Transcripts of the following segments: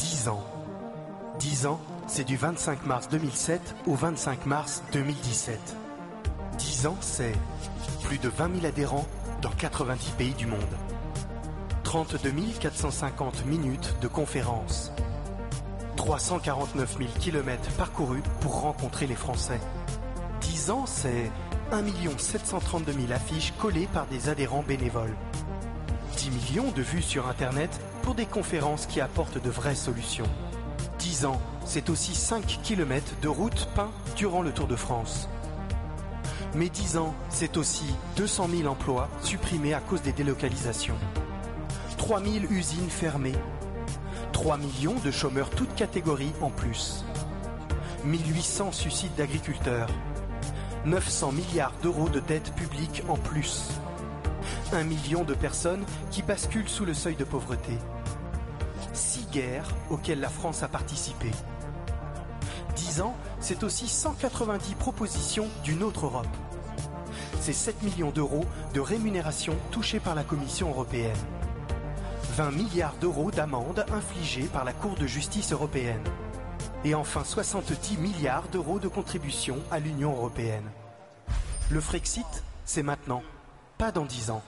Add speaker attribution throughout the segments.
Speaker 1: 10 ans. 10 ans, c'est du 25 mars 2007 au 25 mars 2017. 10 ans, c'est plus de 20 000 adhérents dans 90 pays du monde. 32 450 minutes de conférences. 349 000 kilomètres parcourus pour rencontrer les Français. 10 ans, c'est 1 732 000 affiches collées par des adhérents bénévoles. 10 millions de vues sur Internet des conférences qui apportent de vraies solutions. 10 ans, c'est aussi 5 km de routes peints durant le Tour de France. Mais 10 ans, c'est aussi 200 000 emplois supprimés à cause des délocalisations. 3 000 usines fermées. 3 millions de chômeurs toutes catégories en plus. 1800 suicides d'agriculteurs. 900 milliards d'euros de dettes publiques en plus. 1 million de personnes qui basculent sous le seuil de pauvreté. Guerres auxquelles la France a participé. 10 ans, c'est aussi 190 propositions d'une autre Europe. C'est 7 millions d'euros de rémunération touchées par la Commission européenne. 20 milliards d'euros d'amendes infligées par la Cour de justice européenne. Et enfin 70 milliards d'euros de contributions à l'Union européenne. Le Frexit, c'est maintenant, pas dans 10 ans.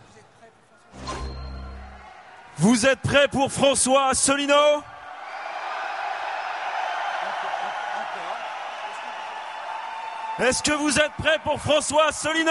Speaker 2: Vous êtes prêts pour François Asselineau Est-ce que vous êtes prêts pour François Asselineau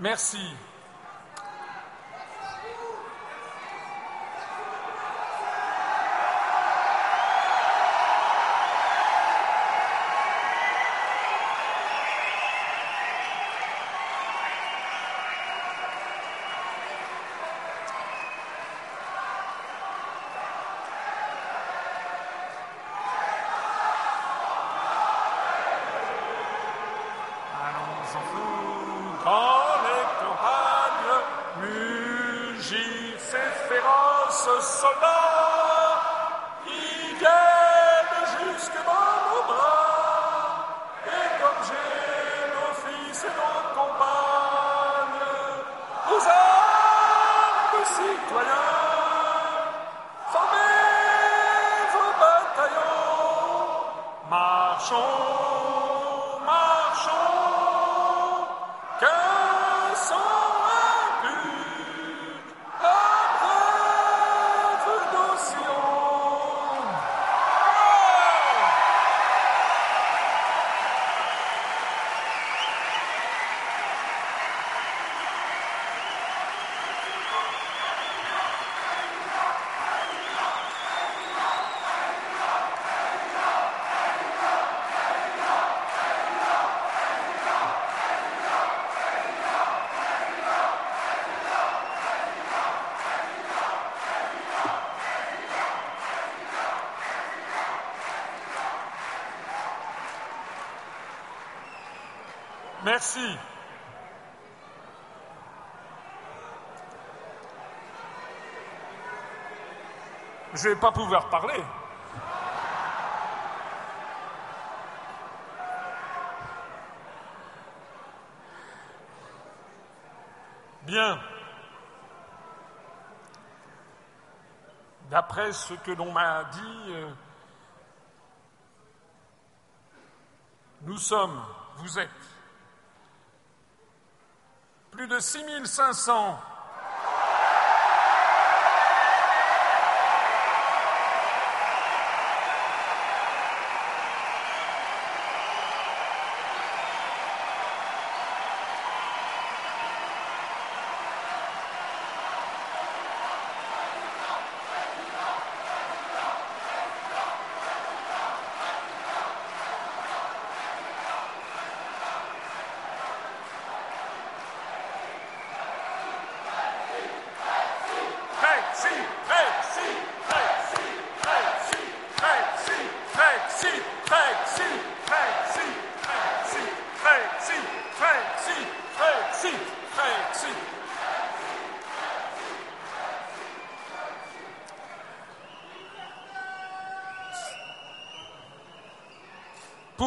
Speaker 3: Merci. Merci. Je vais pas pouvoir parler. Bien. D'après ce que l'on m'a dit, euh, nous sommes, vous êtes, plus de 6500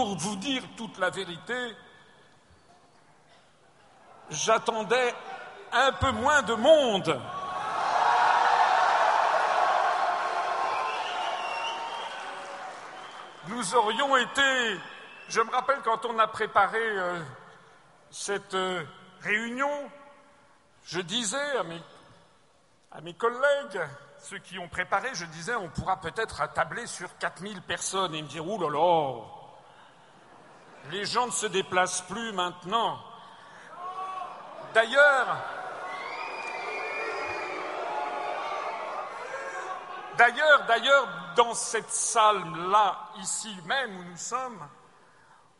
Speaker 3: Pour vous dire toute la vérité, j'attendais un peu moins de monde. Nous aurions été, je me rappelle quand on a préparé euh, cette euh, réunion, je disais à mes, collègues, ceux qui ont préparé, je disais, on pourra peut-être attabler sur 4000 personnes et me dire, ouh là là, les gens ne se déplacent plus maintenant. D'ailleurs, D'ailleurs, d'ailleurs, dans cette salle-là, ici même où nous sommes,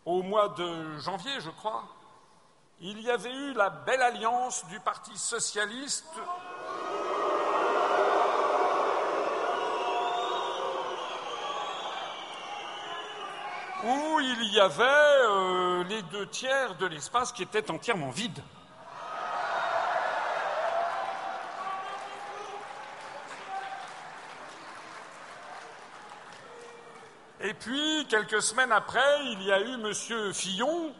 Speaker 3: au mois de janvier, je crois, il y avait eu la belle alliance du Parti socialiste. Où il y avait euh, les deux tiers de l'espace qui étaient entièrement vides. Et puis, quelques semaines après, il y a eu M. Fillon,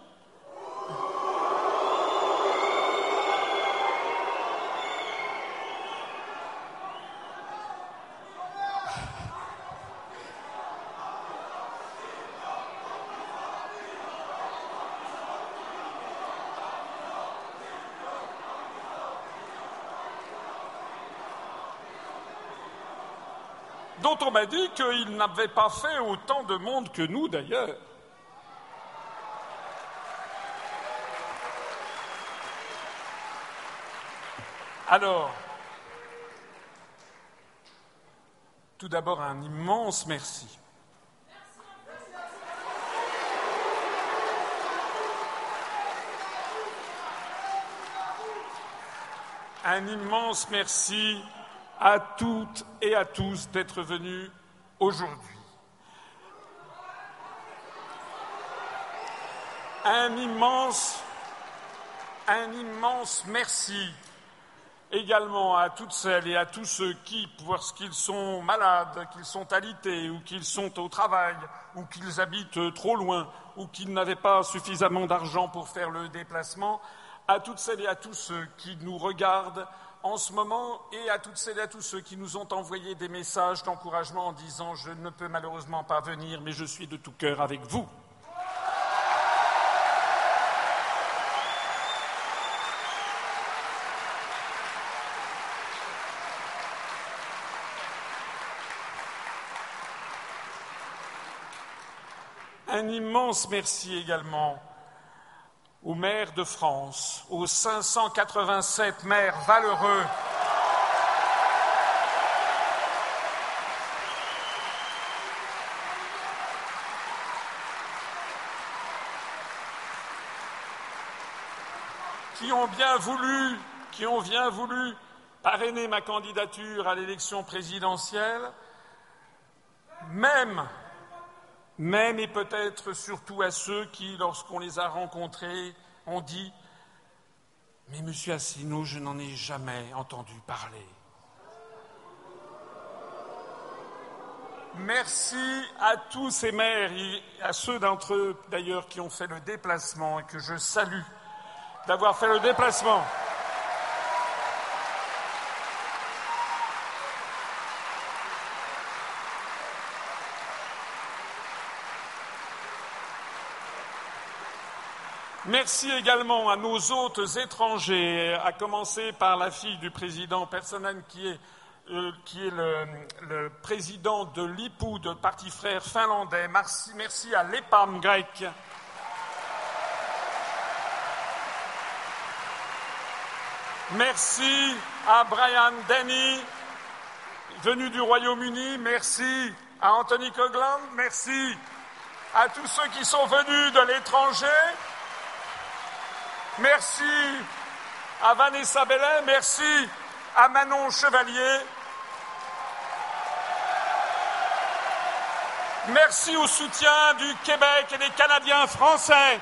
Speaker 3: on m'a dit qu'il n'avait pas fait autant de monde que nous d'ailleurs. Alors, tout d'abord un immense merci. Un immense merci à toutes et à tous d'être venus aujourd'hui. Un immense, un immense merci également à toutes celles et à tous ceux qui, parce qu'ils sont malades, qu'ils sont alités, ou qu'ils sont au travail, ou qu'ils habitent trop loin, ou qu'ils n'avaient pas suffisamment d'argent pour faire le déplacement, à toutes celles et à tous ceux qui nous regardent en ce moment et à toutes celles et à tous ceux qui nous ont envoyé des messages d'encouragement en disant Je ne peux malheureusement pas venir, mais je suis de tout cœur avec vous. Un immense merci également aux maires de France, aux 587 maires valeureux. Qui ont bien voulu, qui ont bien voulu parrainer ma candidature à l'élection présidentielle, même même et peut-être surtout à ceux qui, lorsqu'on les a rencontrés, ont dit Mais monsieur Asselineau, je n'en ai jamais entendu parler. Merci à tous ces maires et à ceux d'entre eux d'ailleurs qui ont fait le déplacement et que je salue d'avoir fait le déplacement. Merci également à nos hôtes étrangers, à commencer par la fille du président Personnen qui est, euh, le, président de l'IPU, de Parti Frère finlandais. Merci, à l'EPAM grec. Merci à Brian Denny, venu du Royaume-Uni. Merci à Anthony Coglan. Merci à tous ceux qui sont venus de l'étranger. Merci à Vanessa Bellet, merci à Manon Chevalier. Merci au soutien du Québec et des Canadiens français.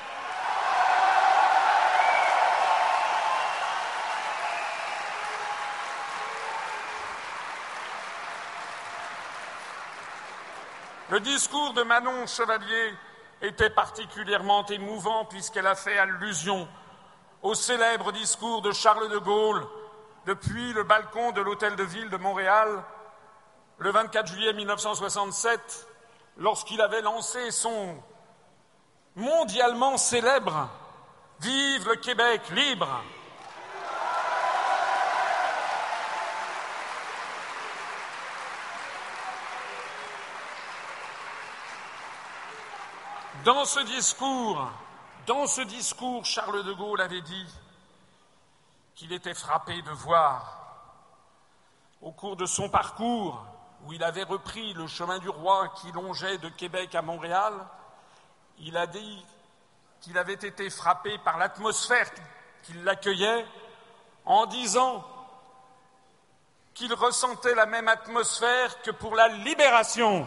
Speaker 3: Le discours de Manon Chevalier était particulièrement émouvant puisqu'elle a fait allusion au célèbre discours de Charles de Gaulle depuis le balcon de l'Hôtel de Ville de Montréal le 24 juillet 1967, lorsqu'il avait lancé son mondialement célèbre Vive le Québec libre. Dans ce discours, dans ce discours, Charles de Gaulle avait dit qu'il était frappé de voir, au cours de son parcours, où il avait repris le chemin du roi qui longeait de Québec à Montréal, il a dit qu'il avait été frappé par l'atmosphère qui l'accueillait en disant qu'il ressentait la même atmosphère que pour la libération.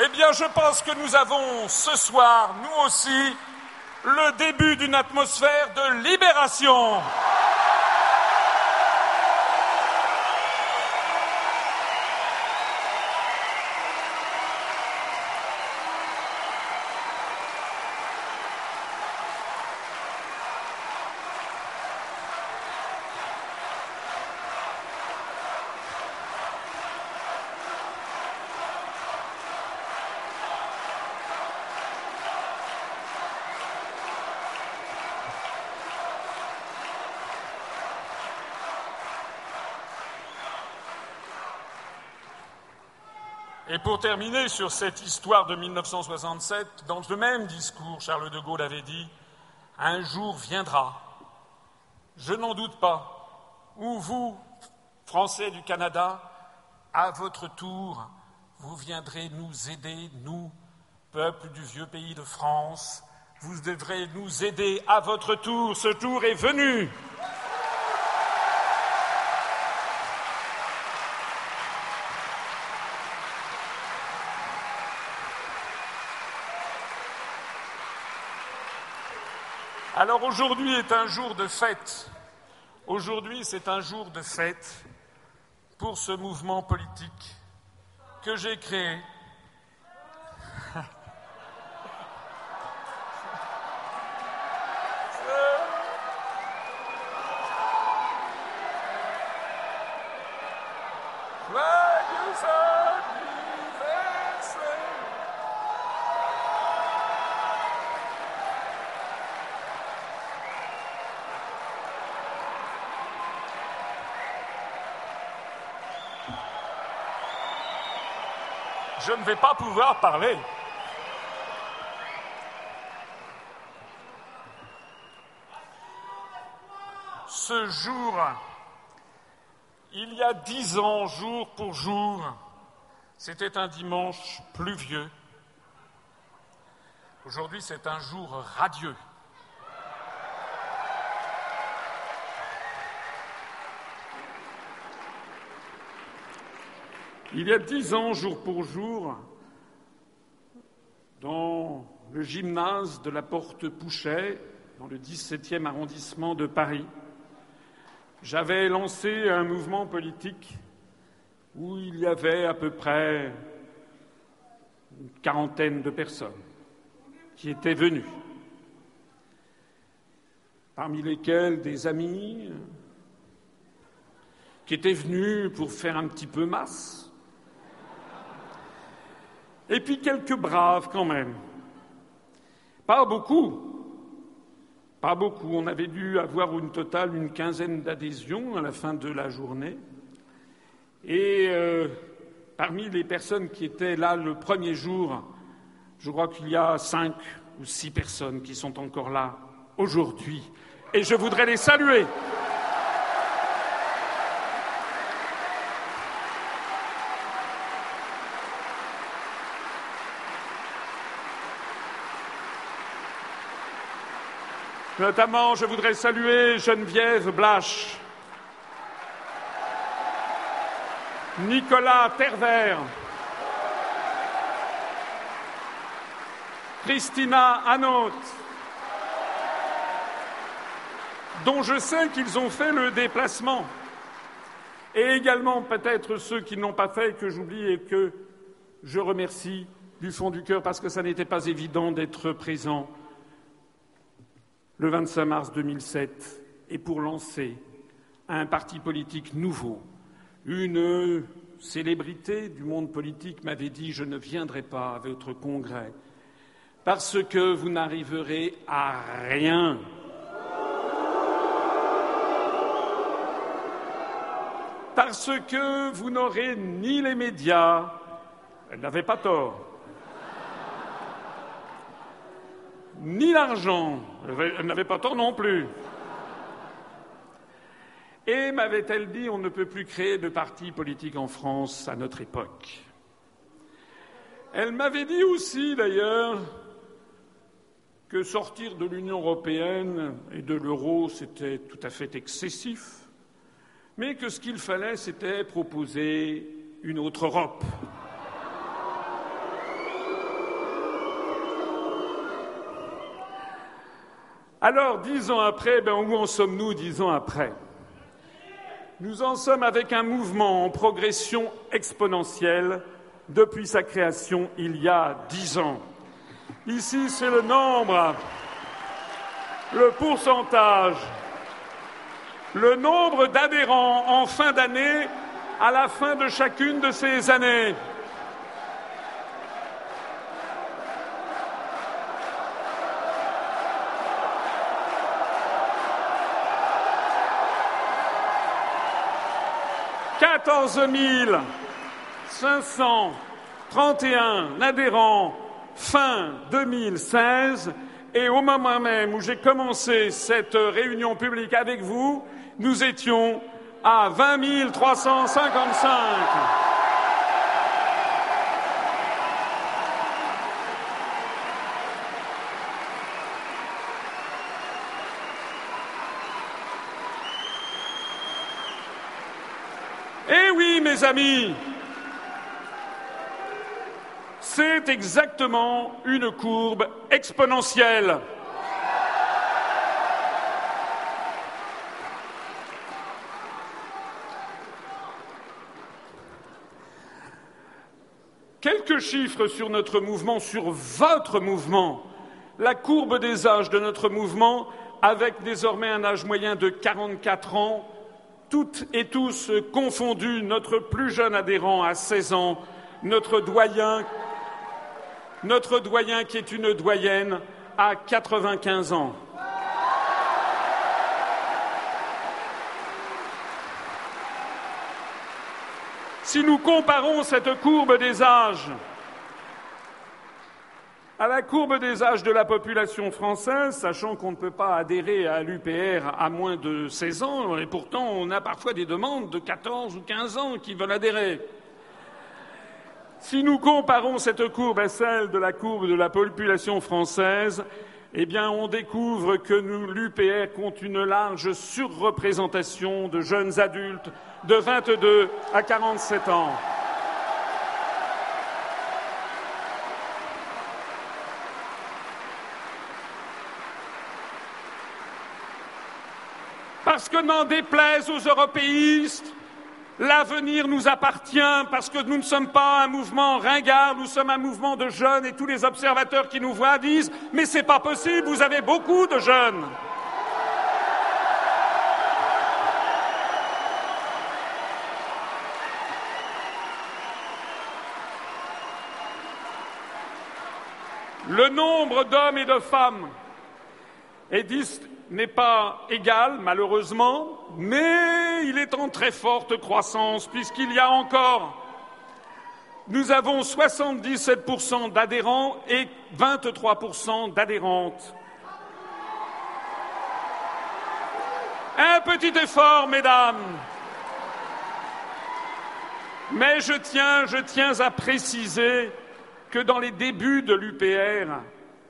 Speaker 3: Eh bien, je pense que nous avons ce soir, nous aussi, le début d'une atmosphère de libération. Pour terminer sur cette histoire de 1967, dans ce même discours, Charles de Gaulle avait dit Un jour viendra, je n'en doute pas, où vous, Français du Canada, à votre tour, vous viendrez nous aider, nous, peuple du vieux pays de France, vous devrez nous aider à votre tour, ce tour est venu. Alors aujourd'hui est un jour de fête. Aujourd'hui, c'est un jour de fête pour ce mouvement politique que j'ai créé. Je ne vais pas pouvoir parler. Ce jour, il y a dix ans, jour pour jour, c'était un dimanche pluvieux. Aujourd'hui, c'est un jour radieux. Il y a dix ans, jour pour jour, dans le gymnase de la Porte Pouchet, dans le 17e arrondissement de Paris, j'avais lancé un mouvement politique où il y avait à peu près une quarantaine de personnes qui étaient venues, parmi lesquelles des amis qui étaient venus pour faire un petit peu masse, et puis quelques braves quand même. Pas beaucoup. Pas beaucoup. On avait dû avoir une totale une quinzaine d'adhésions à la fin de la journée. Et euh, parmi les personnes qui étaient là le premier jour, je crois qu'il y a cinq ou six personnes qui sont encore là aujourd'hui. Et je voudrais les saluer. Notamment, je voudrais saluer Geneviève Blache, Nicolas Tervert, Christina Hanot, dont je sais qu'ils ont fait le déplacement, et également peut-être ceux qui n'ont pas fait que j'oublie et que je remercie du fond du cœur parce que ça n'était pas évident d'être présent le 25 mars 2007 et pour lancer un parti politique nouveau. Une célébrité du monde politique m'avait dit Je ne viendrai pas à votre congrès parce que vous n'arriverez à rien. Parce que vous n'aurez ni les médias, elle n'avait pas tort, ni l'argent. Elle n'avait pas tort non plus. Et m'avait-elle dit, on ne peut plus créer de parti politique en France à notre époque? Elle m'avait dit aussi, d'ailleurs, que sortir de l'Union européenne et de l'euro, c'était tout à fait excessif, mais que ce qu'il fallait, c'était proposer une autre Europe. Alors, dix ans après, ben, où en sommes-nous dix ans après? Nous en sommes avec un mouvement en progression exponentielle depuis sa création il y a dix ans. Ici, c'est le nombre, le pourcentage, le nombre d'adhérents en fin d'année à la fin de chacune de ces années. 14 500 31 adhérents fin 2016 et au moment même où j'ai commencé cette réunion publique avec vous, nous étions à 20 355. Eh oui, mes amis, c'est exactement une courbe exponentielle. Quelques chiffres sur notre mouvement, sur votre mouvement. La courbe des âges de notre mouvement, avec désormais un âge moyen de 44 ans, toutes et tous confondus, notre plus jeune adhérent à 16 ans, notre doyen, notre doyen qui est une doyenne à 95 ans. Si nous comparons cette courbe des âges à la courbe des âges de la population française, sachant qu'on ne peut pas adhérer à l'UPR à moins de 16 ans, et pourtant on a parfois des demandes de 14 ou 15 ans qui veulent adhérer. Si nous comparons cette courbe à celle de la courbe de la population française, eh bien, on découvre que l'UPR compte une large surreprésentation de jeunes adultes de 22 à 47 ans. Parce que n'en déplaise aux européistes, L'avenir nous appartient parce que nous ne sommes pas un mouvement ringard, nous sommes un mouvement de jeunes et tous les observateurs qui nous voient disent Mais c'est pas possible, vous avez beaucoup de jeunes. Le nombre d'hommes et de femmes n'est pas égal, malheureusement, mais il est en très forte croissance, puisqu'il y a encore. Nous avons 77% d'adhérents et 23% d'adhérentes. Un petit effort, mesdames. Mais je tiens, je tiens à préciser que dans les débuts de l'UPR,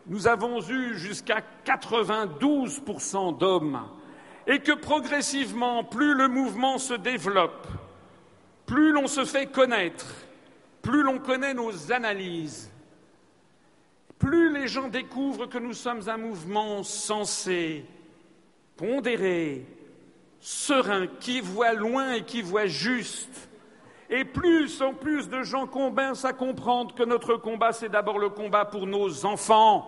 Speaker 3: nous avons eu jusqu'à 92% d'hommes et que progressivement, plus le mouvement se développe, plus l'on se fait connaître, plus l'on connaît nos analyses, plus les gens découvrent que nous sommes un mouvement sensé, pondéré, serein, qui voit loin et qui voit juste. Et plus en plus de gens commencent à comprendre que notre combat, c'est d'abord le combat pour nos enfants,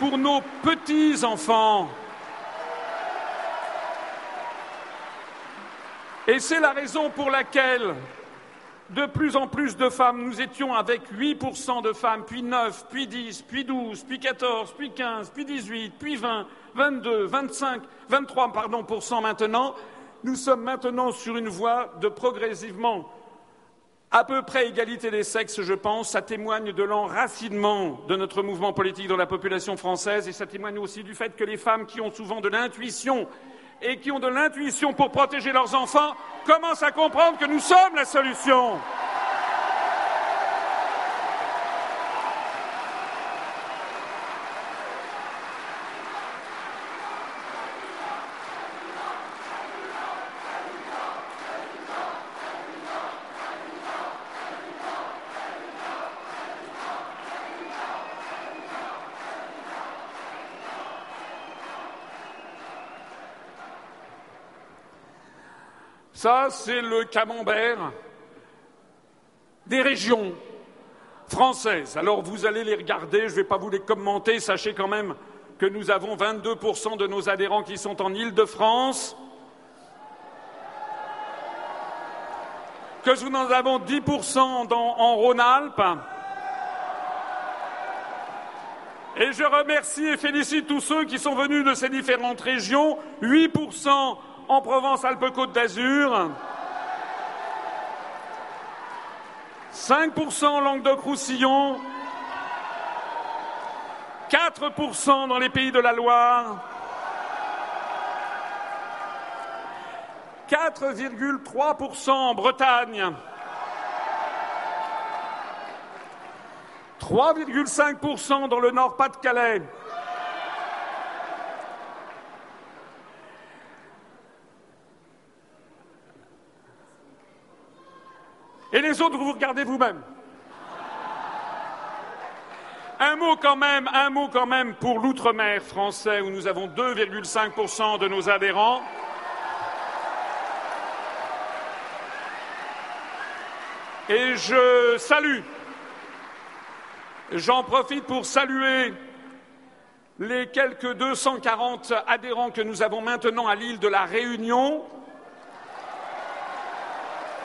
Speaker 3: pour nos petits-enfants. Et c'est la raison pour laquelle de plus en plus de femmes, nous étions avec 8% de femmes, puis 9, puis 10, puis 12, puis 14, puis 15, puis 18, puis 20, 22, 25, 23 pardon, maintenant. Nous sommes maintenant sur une voie de progressivement à peu près égalité des sexes, je pense, ça témoigne de l'enracinement de notre mouvement politique dans la population française et ça témoigne aussi du fait que les femmes qui ont souvent de l'intuition et qui ont de l'intuition pour protéger leurs enfants commencent à comprendre que nous sommes la solution. Ça, c'est le camembert des régions françaises. Alors vous allez les regarder, je ne vais pas vous les commenter, sachez quand même que nous avons 22% de nos adhérents qui sont en Île-de-France, que nous en avons 10% en Rhône-Alpes, Et je remercie et félicite tous ceux qui sont venus de ces différentes régions. 8% en Provence-Alpes-Côte d'Azur. 5% en Languedoc-Roussillon. 4% dans les pays de la Loire. 4,3% en Bretagne. 3,5% dans le Nord-Pas-de-Calais. Et les autres, vous regardez vous-même. Un mot quand même, un mot quand même pour l'outre-mer français où nous avons 2,5% de nos adhérents. Et je salue, j'en profite pour saluer les quelques 240 adhérents que nous avons maintenant à l'île de la Réunion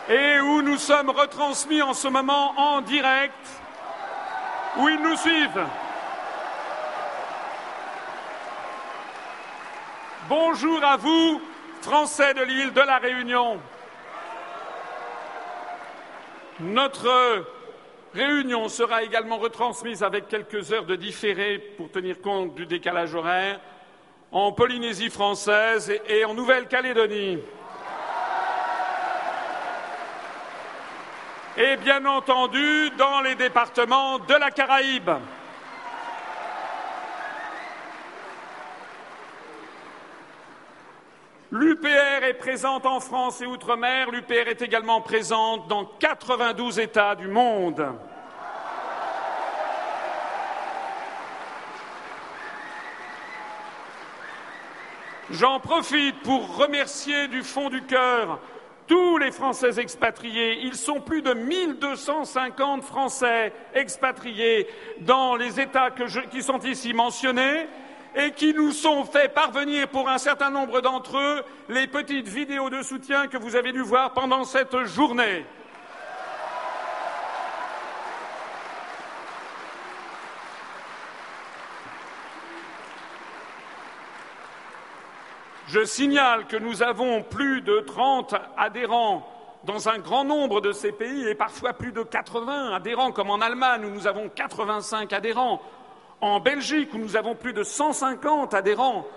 Speaker 3: et où nous sommes retransmis en ce moment en direct, où ils nous suivent. Bonjour à vous, Français de l'île de la Réunion. Notre réunion sera également retransmise avec quelques heures de différé pour tenir compte du décalage horaire en Polynésie française et en Nouvelle-Calédonie. Et bien entendu dans les départements de la Caraïbe. L'UPR est présente en France et outre-mer. L'UPR est également présente dans 92 États du monde. J'en profite pour remercier du fond du cœur tous les Français expatriés. Ils sont plus de 1250 Français expatriés dans les États qui sont ici mentionnés et qui nous sont fait parvenir pour un certain nombre d'entre eux les petites vidéos de soutien que vous avez dû voir pendant cette journée. Je signale que nous avons plus de 30 adhérents dans un grand nombre de ces pays et parfois plus de 80 adhérents, comme en Allemagne où nous avons 85 adhérents, en Belgique, où nous avons plus de 150 adhérents,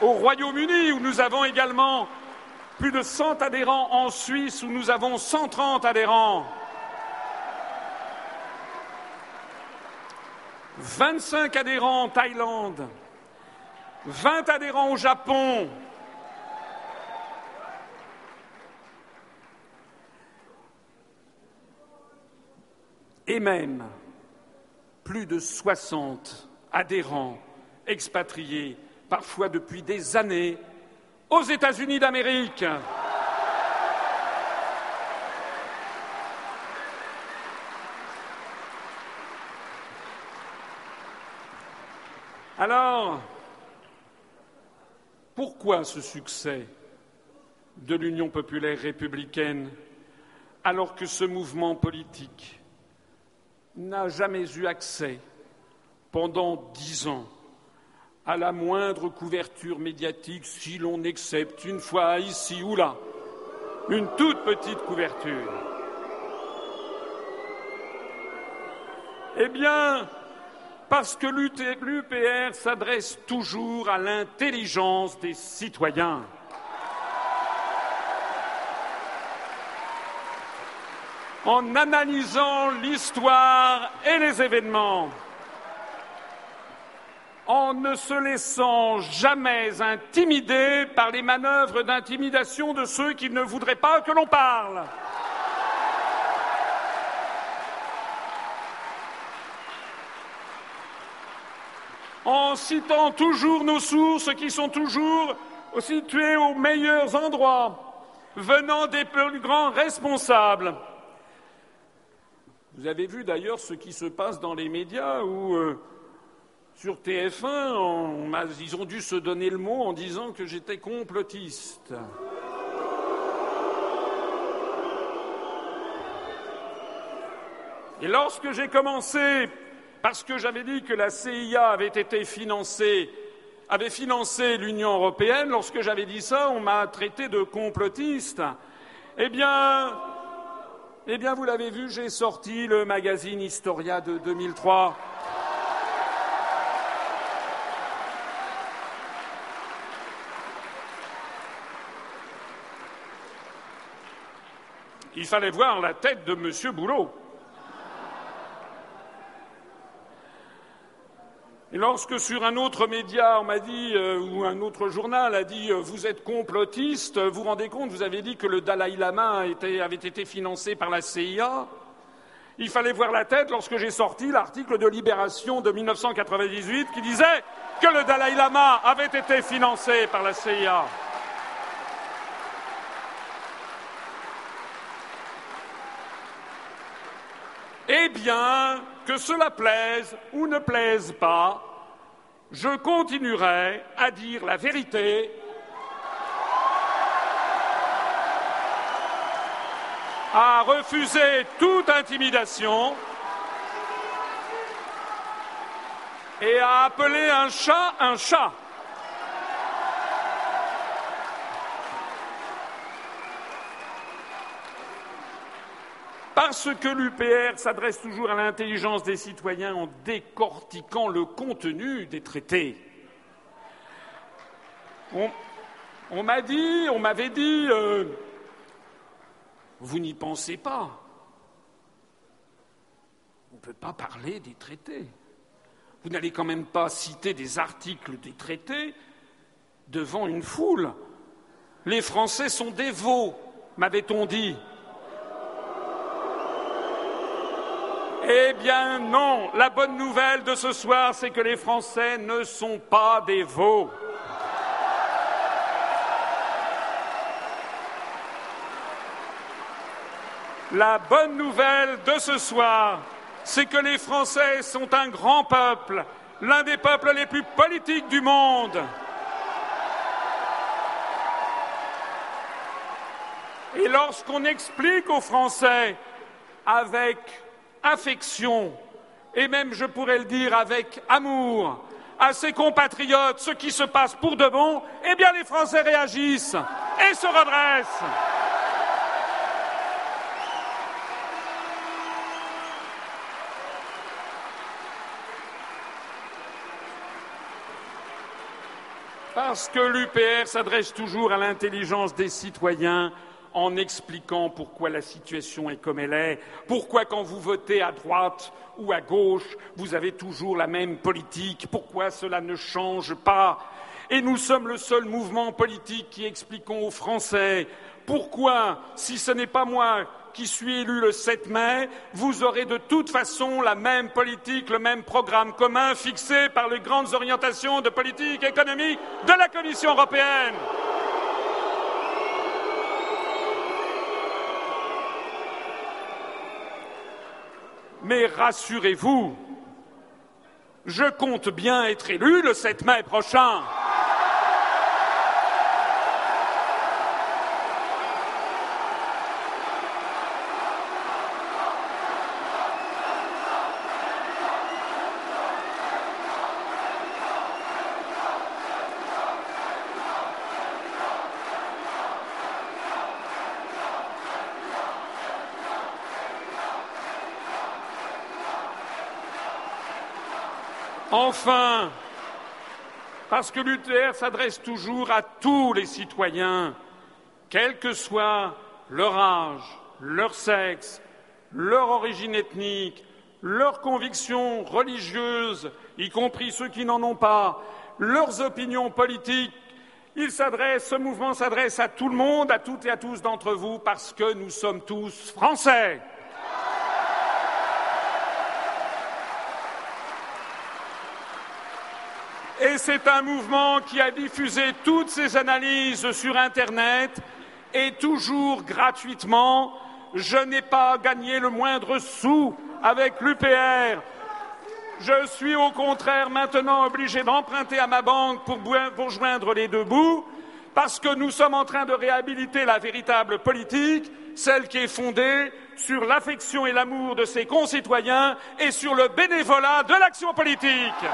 Speaker 3: au Royaume-Uni, où nous avons également plus de 100 adhérents, en Suisse, où nous avons 130 adhérents, 25 adhérents en Thaïlande, 20 adhérents au Japon, et même plus de 60 adhérents expatriés, parfois depuis des années, aux États-Unis d'Amérique. Alors, pourquoi ce succès de l'Union populaire républicaine alors que ce mouvement politique n'a jamais eu accès pendant dix ans à la moindre couverture médiatique, si l'on accepte une fois ici ou là une toute petite couverture? Eh bien, parce que l'UPR s'adresse toujours à l'intelligence des citoyens. en analysant l'histoire et les événements, en ne se laissant jamais intimider par les manœuvres d'intimidation de ceux qui ne voudraient pas que l'on parle. En citant toujours nos sources qui sont toujours situées aux meilleurs endroits, venant des plus grands responsables, vous avez vu d'ailleurs ce qui se passe dans les médias où, euh, sur TF1, ils ont dû se donner le mot en disant que j'étais complotiste. Et lorsque j'ai commencé parce que j'avais dit que la CIA avait été financée, avait financé l'Union européenne. Lorsque j'avais dit ça, on m'a traité de complotiste. Eh bien, eh bien, vous l'avez vu, j'ai sorti le magazine Historia de 2003. Il fallait voir la tête de M. Boulot. Lorsque sur un autre média, on m'a dit, euh, ou un autre journal a dit, euh, vous êtes complotiste, vous vous rendez compte, vous avez dit que le Dalai Lama avait été financé par la CIA. Il fallait voir la tête lorsque j'ai sorti l'article de Libération de 1998 qui disait que le Dalai Lama avait été financé par la CIA. Eh bien, que cela plaise ou ne plaise pas, je continuerai à dire la vérité à refuser toute intimidation et à appeler un chat un chat. Parce que l'UPR s'adresse toujours à l'intelligence des citoyens en décortiquant le contenu des traités. On, m'a dit, on m'avait dit, euh, vous n'y pensez pas. On ne peut pas parler des traités. Vous n'allez quand même pas citer des articles des traités devant une foule. Les Français sont dévots, m'avait-on dit. Eh bien non, la bonne nouvelle de ce soir, c'est que les Français ne sont pas des veaux. La bonne nouvelle de ce soir, c'est que les Français sont un grand peuple, l'un des peuples les plus politiques du monde. Et lorsqu'on explique aux Français avec affection et même, je pourrais le dire, avec amour à ses compatriotes ce qui se passe pour de bon, eh bien les Français réagissent et se redressent. Parce que l'UPR s'adresse toujours à l'intelligence des citoyens en expliquant pourquoi la situation est comme elle est, pourquoi quand vous votez à droite ou à gauche, vous avez toujours la même politique, pourquoi cela ne change pas. Et nous sommes le seul mouvement politique qui expliquons aux Français pourquoi, si ce n'est pas moi qui suis élu le 7 mai, vous aurez de toute façon la même politique, le même programme commun fixé par les grandes orientations de politique économique de la Commission européenne. Mais rassurez-vous, je compte bien être élu le 7 mai prochain. Enfin, parce que l'UTR s'adresse toujours à tous les citoyens, quel que soit leur âge, leur sexe, leur origine ethnique, leurs convictions religieuses, y compris ceux qui n'en ont pas, leurs opinions politiques, ce mouvement s'adresse à tout le monde, à toutes et à tous d'entre vous, parce que nous sommes tous français. C'est un mouvement qui a diffusé toutes ses analyses sur Internet et toujours gratuitement. Je n'ai pas gagné le moindre sou avec l'UPR. Je suis au contraire maintenant obligé d'emprunter à ma banque pour, pour, joindre les deux bouts, parce que nous sommes en train de réhabiliter la véritable politique, celle qui est fondée sur l'affection et l'amour de ses concitoyens et sur le bénévolat de l'action politique.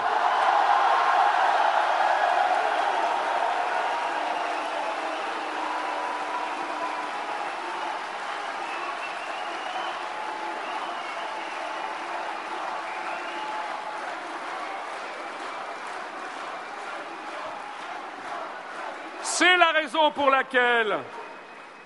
Speaker 3: C'est la raison pour laquelle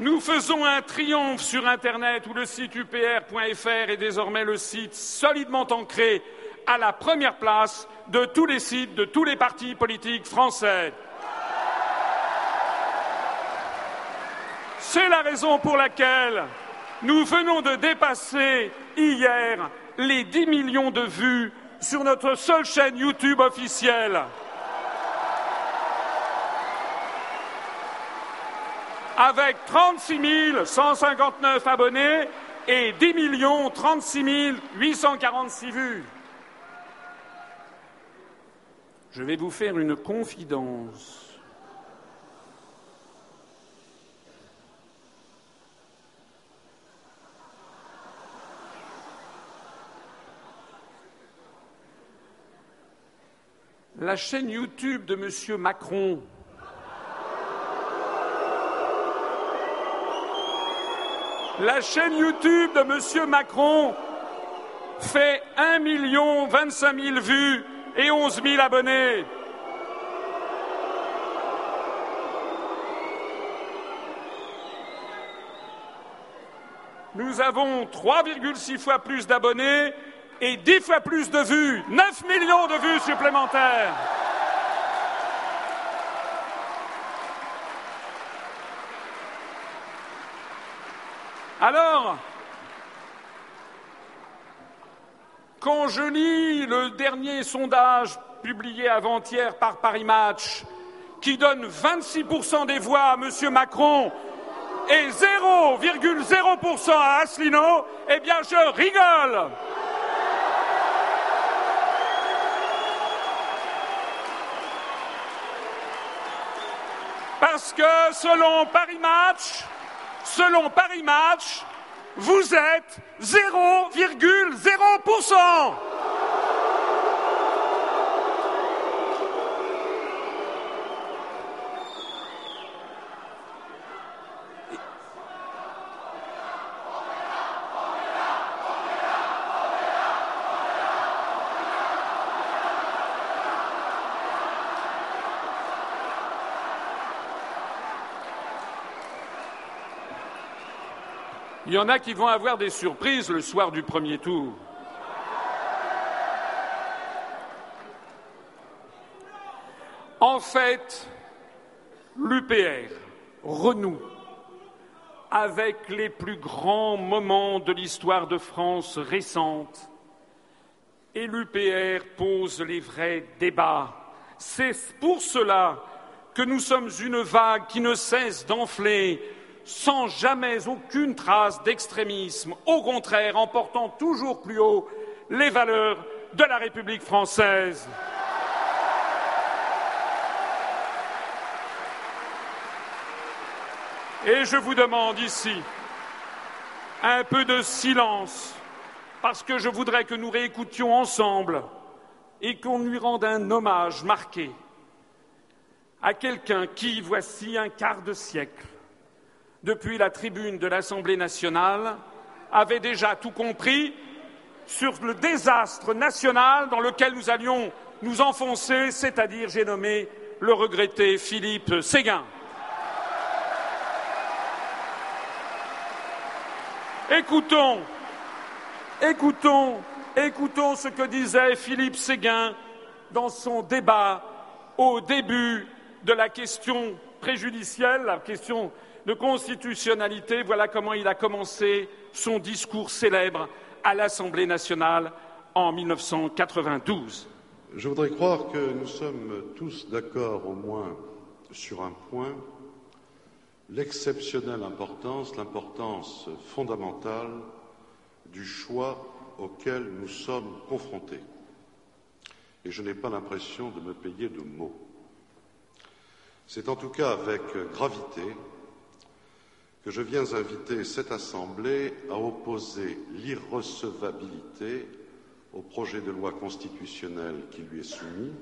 Speaker 3: nous faisons un triomphe sur Internet où le site upr.fr est désormais le site solidement ancré à la première place de tous les sites de tous les partis politiques français. C'est la raison pour laquelle nous venons de dépasser hier les 10 millions de vues sur notre seule chaîne YouTube officielle. Avec 36 159 abonnés et 10 millions 36 846 vues. Je vais vous faire une confidence. La chaîne YouTube de M. Macron La chaîne YouTube de M. Macron fait 1 million 25 000 vues et 11 000 abonnés. Nous avons 3,6 fois plus d'abonnés et 10 fois plus de vues, 9 millions de vues supplémentaires. Alors, quand je lis le dernier sondage publié avant-hier par Paris Match, qui donne 26% des voix à M. Macron et 0,0% à Asselineau, eh bien je rigole. Parce que selon Paris Match, selon Paris Match, vous êtes 0,0%. Il y en a qui vont avoir des surprises le soir du premier tour. En fait, l'UPR renoue avec les plus grands moments de l'histoire de France récente. Et l'UPR pose les vrais débats. C'est pour cela que nous sommes une vague qui ne cesse d'enfler sans jamais aucune trace d'extrémisme, au contraire en portant toujours plus haut les valeurs de la République française. Et je vous demande ici un peu de silence, parce que je voudrais que nous réécoutions ensemble et qu'on lui rende un hommage marqué à quelqu'un qui, voici un quart de siècle, depuis la tribune de l'Assemblée nationale, avait déjà tout compris sur le désastre national dans lequel nous allions nous enfoncer, c'est-à-dire, j'ai nommé le regretté Philippe Séguin. Écoutons, écoutons, écoutons ce que disait Philippe Séguin dans son débat au début de la question préjudicielle, la question de constitutionnalité, voilà comment il a commencé son discours célèbre à l'Assemblée nationale en 1992.
Speaker 4: Je voudrais croire que nous sommes tous d'accord au moins sur un point, l'exceptionnelle importance, l'importance fondamentale du choix auquel nous sommes confrontés. Et je n'ai pas l'impression de me payer de mots. C'est en tout cas avec gravité que je viens inviter cette Assemblée à opposer l'irrecevabilité au projet de loi constitutionnelle qui lui est soumis,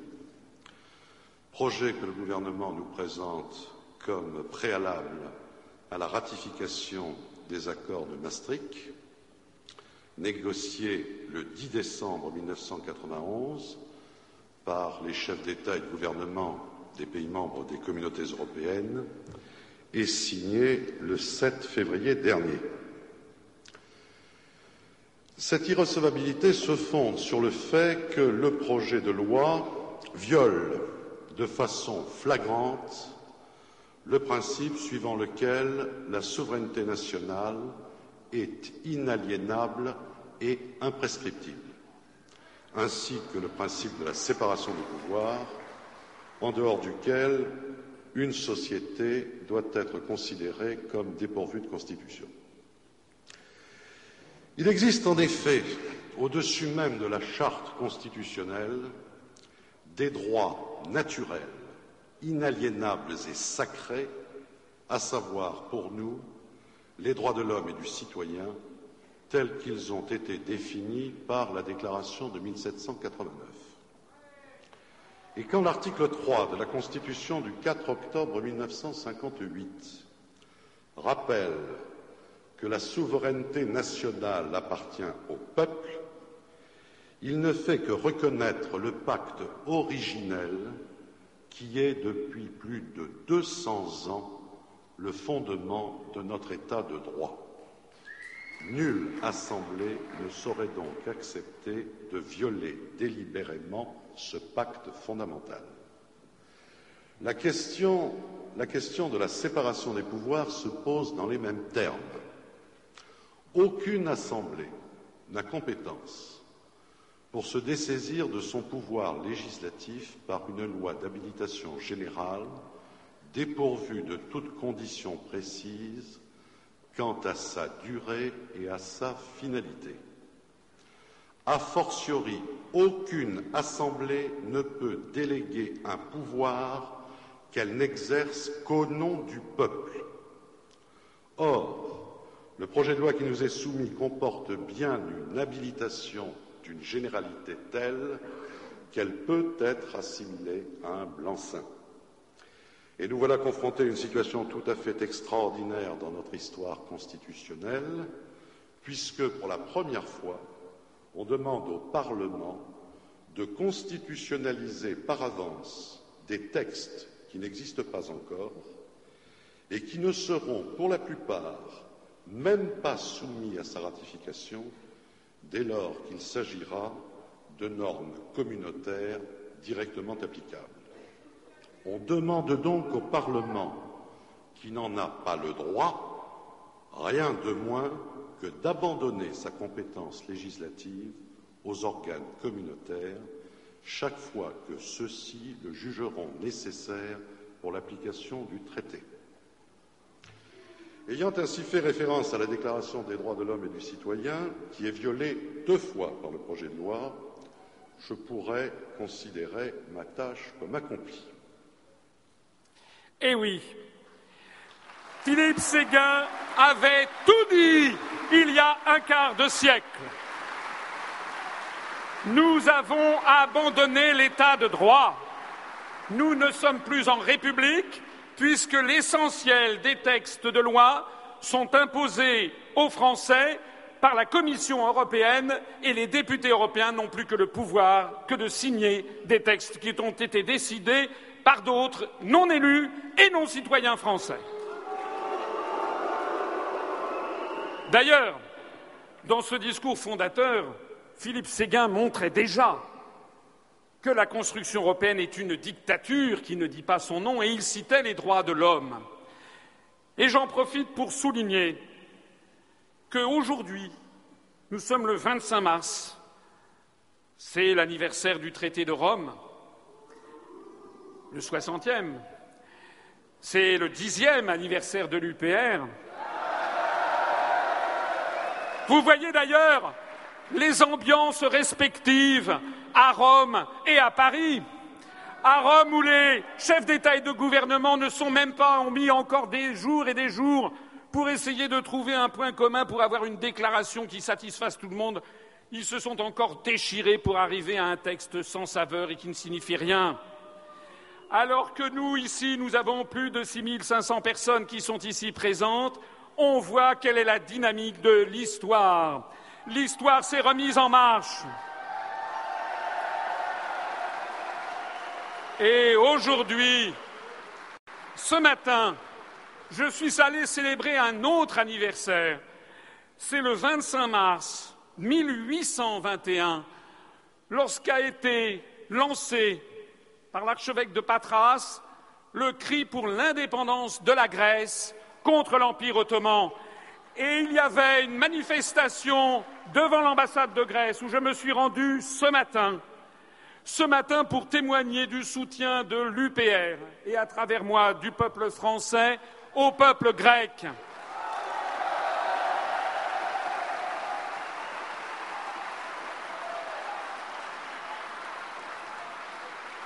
Speaker 4: projet que le gouvernement nous présente comme préalable à la ratification des accords de Maastricht, négociés le 10 décembre 1991 par les chefs d'État et de gouvernement des pays membres des communautés européennes et signé le 7 février dernier. Cette irrecevabilité se fonde sur le fait que le projet de loi viole de façon flagrante le principe suivant lequel la souveraineté nationale est inaliénable et imprescriptible, ainsi que le principe de la séparation des pouvoirs, en dehors duquel une société doit être considérée comme dépourvue de constitution. Il existe en effet, au-dessus même de la charte constitutionnelle, des droits naturels, inaliénables et sacrés, à savoir pour nous les droits de l'homme et du citoyen tels qu'ils ont été définis par la déclaration de 1789. Et quand l'article 3 de la Constitution du 4 octobre 1958 rappelle que la souveraineté nationale appartient au peuple, il ne fait que reconnaître le pacte originel qui est depuis plus de 200 ans le fondement de notre État de droit. Nulle assemblée ne saurait donc accepter de violer délibérément ce pacte fondamental. La question, de la séparation des pouvoirs se pose dans les mêmes termes. Aucune assemblée n'a compétence pour se dessaisir de son pouvoir législatif par une loi d'habilitation générale dépourvue de toute condition précise quant à sa durée et à sa finalité. A fortiori, aucune assemblée ne peut déléguer un pouvoir qu'elle n'exerce qu'au nom du peuple. Or, le projet de loi qui nous est soumis comporte bien une habilitation d'une généralité telle qu'elle peut être assimilée à un blanc-seing. Et nous voilà confrontés à une situation tout à fait extraordinaire dans notre histoire constitutionnelle, puisque pour la première fois, on demande au Parlement de constitutionnaliser par avance des textes qui n'existent pas encore et qui ne seront pour la plupart même pas soumis à sa ratification dès lors qu'il s'agira de normes communautaires directement applicables. On demande donc au Parlement, qui n'en a pas le droit, rien de moins que d'abandonner sa compétence législative aux organes communautaires chaque fois que ceux-ci le jugeront nécessaire pour l'application du traité. Ayant ainsi fait référence à la Déclaration des droits de l'homme et du citoyen, qui est violée deux fois par le projet de loi, je pourrais considérer ma tâche comme accomplie.
Speaker 3: Eh oui, Philippe Séguin avait tout dit il y a un quart de siècle. Nous avons abandonné l'état de droit. Nous ne sommes plus en République puisque l'essentiel des textes de loi sont imposés aux Français par la Commission européenne et les députés européens n'ont plus que le pouvoir que de signer des textes qui ont été décidés par d'autres non élus et non citoyens français. D'ailleurs, dans ce discours fondateur, Philippe Séguin montrait déjà que la construction européenne est une dictature qui ne dit pas son nom et il citait les droits de l'homme. Et j'en profite pour souligner qu'aujourd'hui, nous sommes le 25 mars, c'est l'anniversaire du traité de Rome, le 60e, c'est le dixième anniversaire de l'UPR, vous voyez d'ailleurs les ambiances respectives à Rome et à Paris. À Rome, où les chefs d'État et de gouvernement ne sont même pas ont mis encore des jours et des jours pour essayer de trouver un point commun pour avoir une déclaration qui satisfasse tout le monde. Ils se sont encore déchirés pour arriver à un texte sans saveur et qui ne signifie rien. Alors que nous, ici, nous avons plus de 6500 personnes qui sont ici présentes, on voit quelle est la dynamique de l'histoire. L'histoire s'est remise en marche. Et aujourd'hui, ce matin, je suis allé célébrer un autre anniversaire. C'est le 25 mars 1821, lorsqu'a été lancé par l'archevêque de Patras le cri pour l'indépendance de la Grèce contre l'Empire ottoman. Et il y avait une manifestation devant l'ambassade de Grèce où je me suis rendu ce matin, ce matin pour témoigner du soutien de l'UPR et à travers moi du peuple français au peuple grec.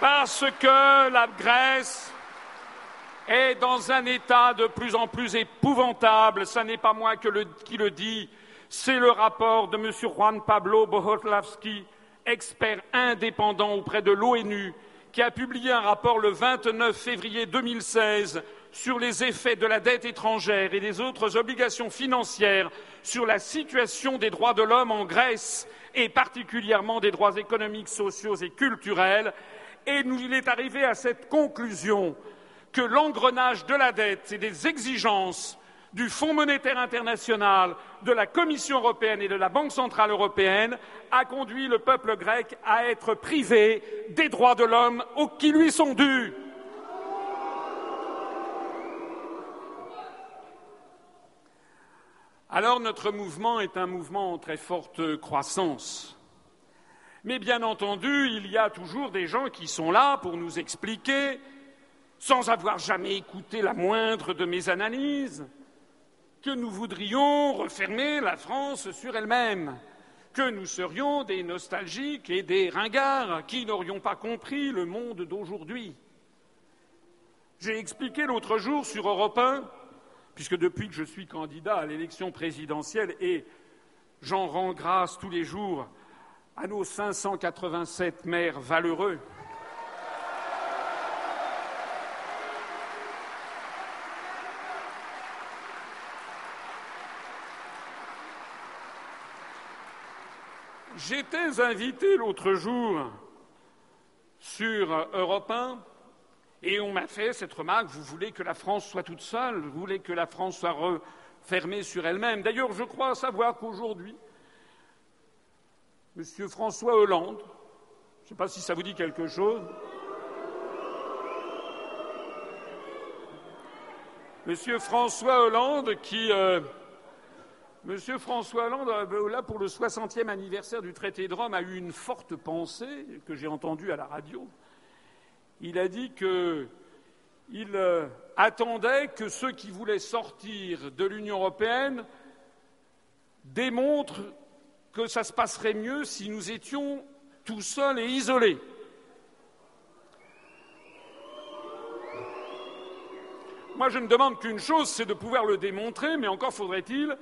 Speaker 3: Parce que la Grèce est dans un état de plus en plus épouvantable. Ce n'est pas moi qui le dis, c'est le rapport de M. Juan Pablo Bohoslavski, expert indépendant auprès de l'ONU, qui a publié un rapport le 29 février 2016 sur les effets de la dette étrangère et des autres obligations financières sur la situation des droits de l'homme en Grèce et particulièrement des droits économiques, sociaux et culturels. Et il est arrivé à cette conclusion que l'engrenage de la dette et des exigences du Fonds monétaire international, de la Commission européenne et de la Banque centrale européenne a conduit le peuple grec à être privé des droits de l'homme qui lui sont dus. Alors notre mouvement est un mouvement en très forte croissance. Mais bien entendu, il y a toujours des gens qui sont là pour nous expliquer, sans avoir jamais écouté la moindre de mes analyses, que nous voudrions refermer la France sur elle-même, que nous serions des nostalgiques et des ringards qui n'aurions pas compris le monde d'aujourd'hui. J'ai expliqué l'autre jour sur Europe 1 puisque depuis que je suis candidat à l'élection présidentielle, et j'en rends grâce tous les jours à nos 587 maires valeureux, J'étais invité l'autre jour sur Europe 1 et on m'a fait cette remarque, vous voulez que la France soit toute seule, vous voulez que la France soit refermée sur elle-même. D'ailleurs, je crois savoir qu'aujourd'hui, M. François Hollande, je ne sais pas si ça vous dit quelque chose, M. François Hollande qui. Euh, Monsieur François Hollande, euh, là, pour le 60e anniversaire du traité de Rome, a eu une forte pensée que j'ai entendue à la radio il a dit qu'il euh, attendait que ceux qui voulaient sortir de l'Union européenne démontrent que ça se passerait mieux si nous étions tout seuls et isolés. Moi, je ne demande qu'une chose, c'est de pouvoir le démontrer, mais encore faudrait-il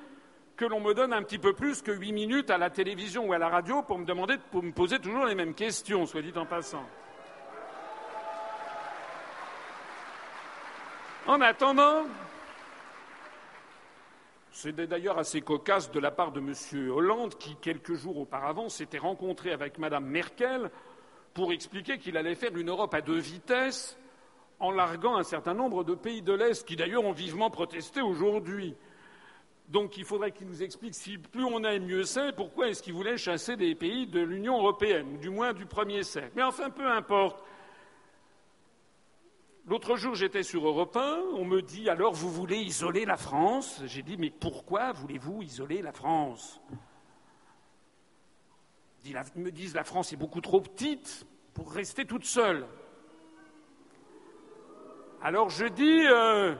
Speaker 3: que l'on me donne un petit peu plus que huit minutes à la télévision ou à la radio pour me demander, pour me poser toujours les mêmes questions, soit dit en passant. En attendant, c'est d'ailleurs assez cocasse de la part de M. Hollande qui, quelques jours auparavant, s'était rencontré avec Mme Merkel pour expliquer qu'il allait faire une Europe à deux vitesses en larguant un certain nombre de pays de l'Est qui d'ailleurs ont vivement protesté aujourd'hui. Donc il faudrait qu'il nous explique si plus on aime, mieux c'est, pourquoi est-ce qu'il voulait chasser des pays de l'Union européenne, du moins du premier cercle. Mais enfin, peu importe. L'autre jour, j'étais sur Europe 1, on me dit alors vous voulez isoler la France? J'ai dit mais pourquoi voulez-vous isoler la France? Ils me disent la France est beaucoup trop petite pour rester toute seule. Alors je dis euh,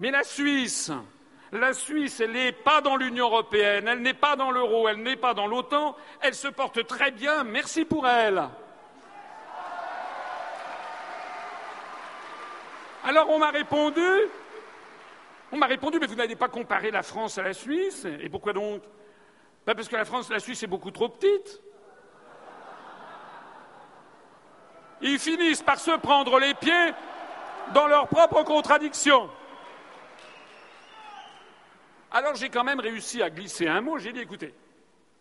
Speaker 3: mais la Suisse, la Suisse, elle n'est pas dans l'Union européenne, elle n'est pas dans l'euro, elle n'est pas dans l'OTAN, elle se porte très bien, merci pour elle. Alors on m'a répondu On m'a répondu, mais vous n'allez pas comparer la France à la Suisse. Et pourquoi donc? Ben Parce que la France la Suisse est beaucoup trop petite. Ils finissent par se prendre les pieds dans leurs propres contradictions. Alors j'ai quand même réussi à glisser un mot. J'ai dit, écoutez,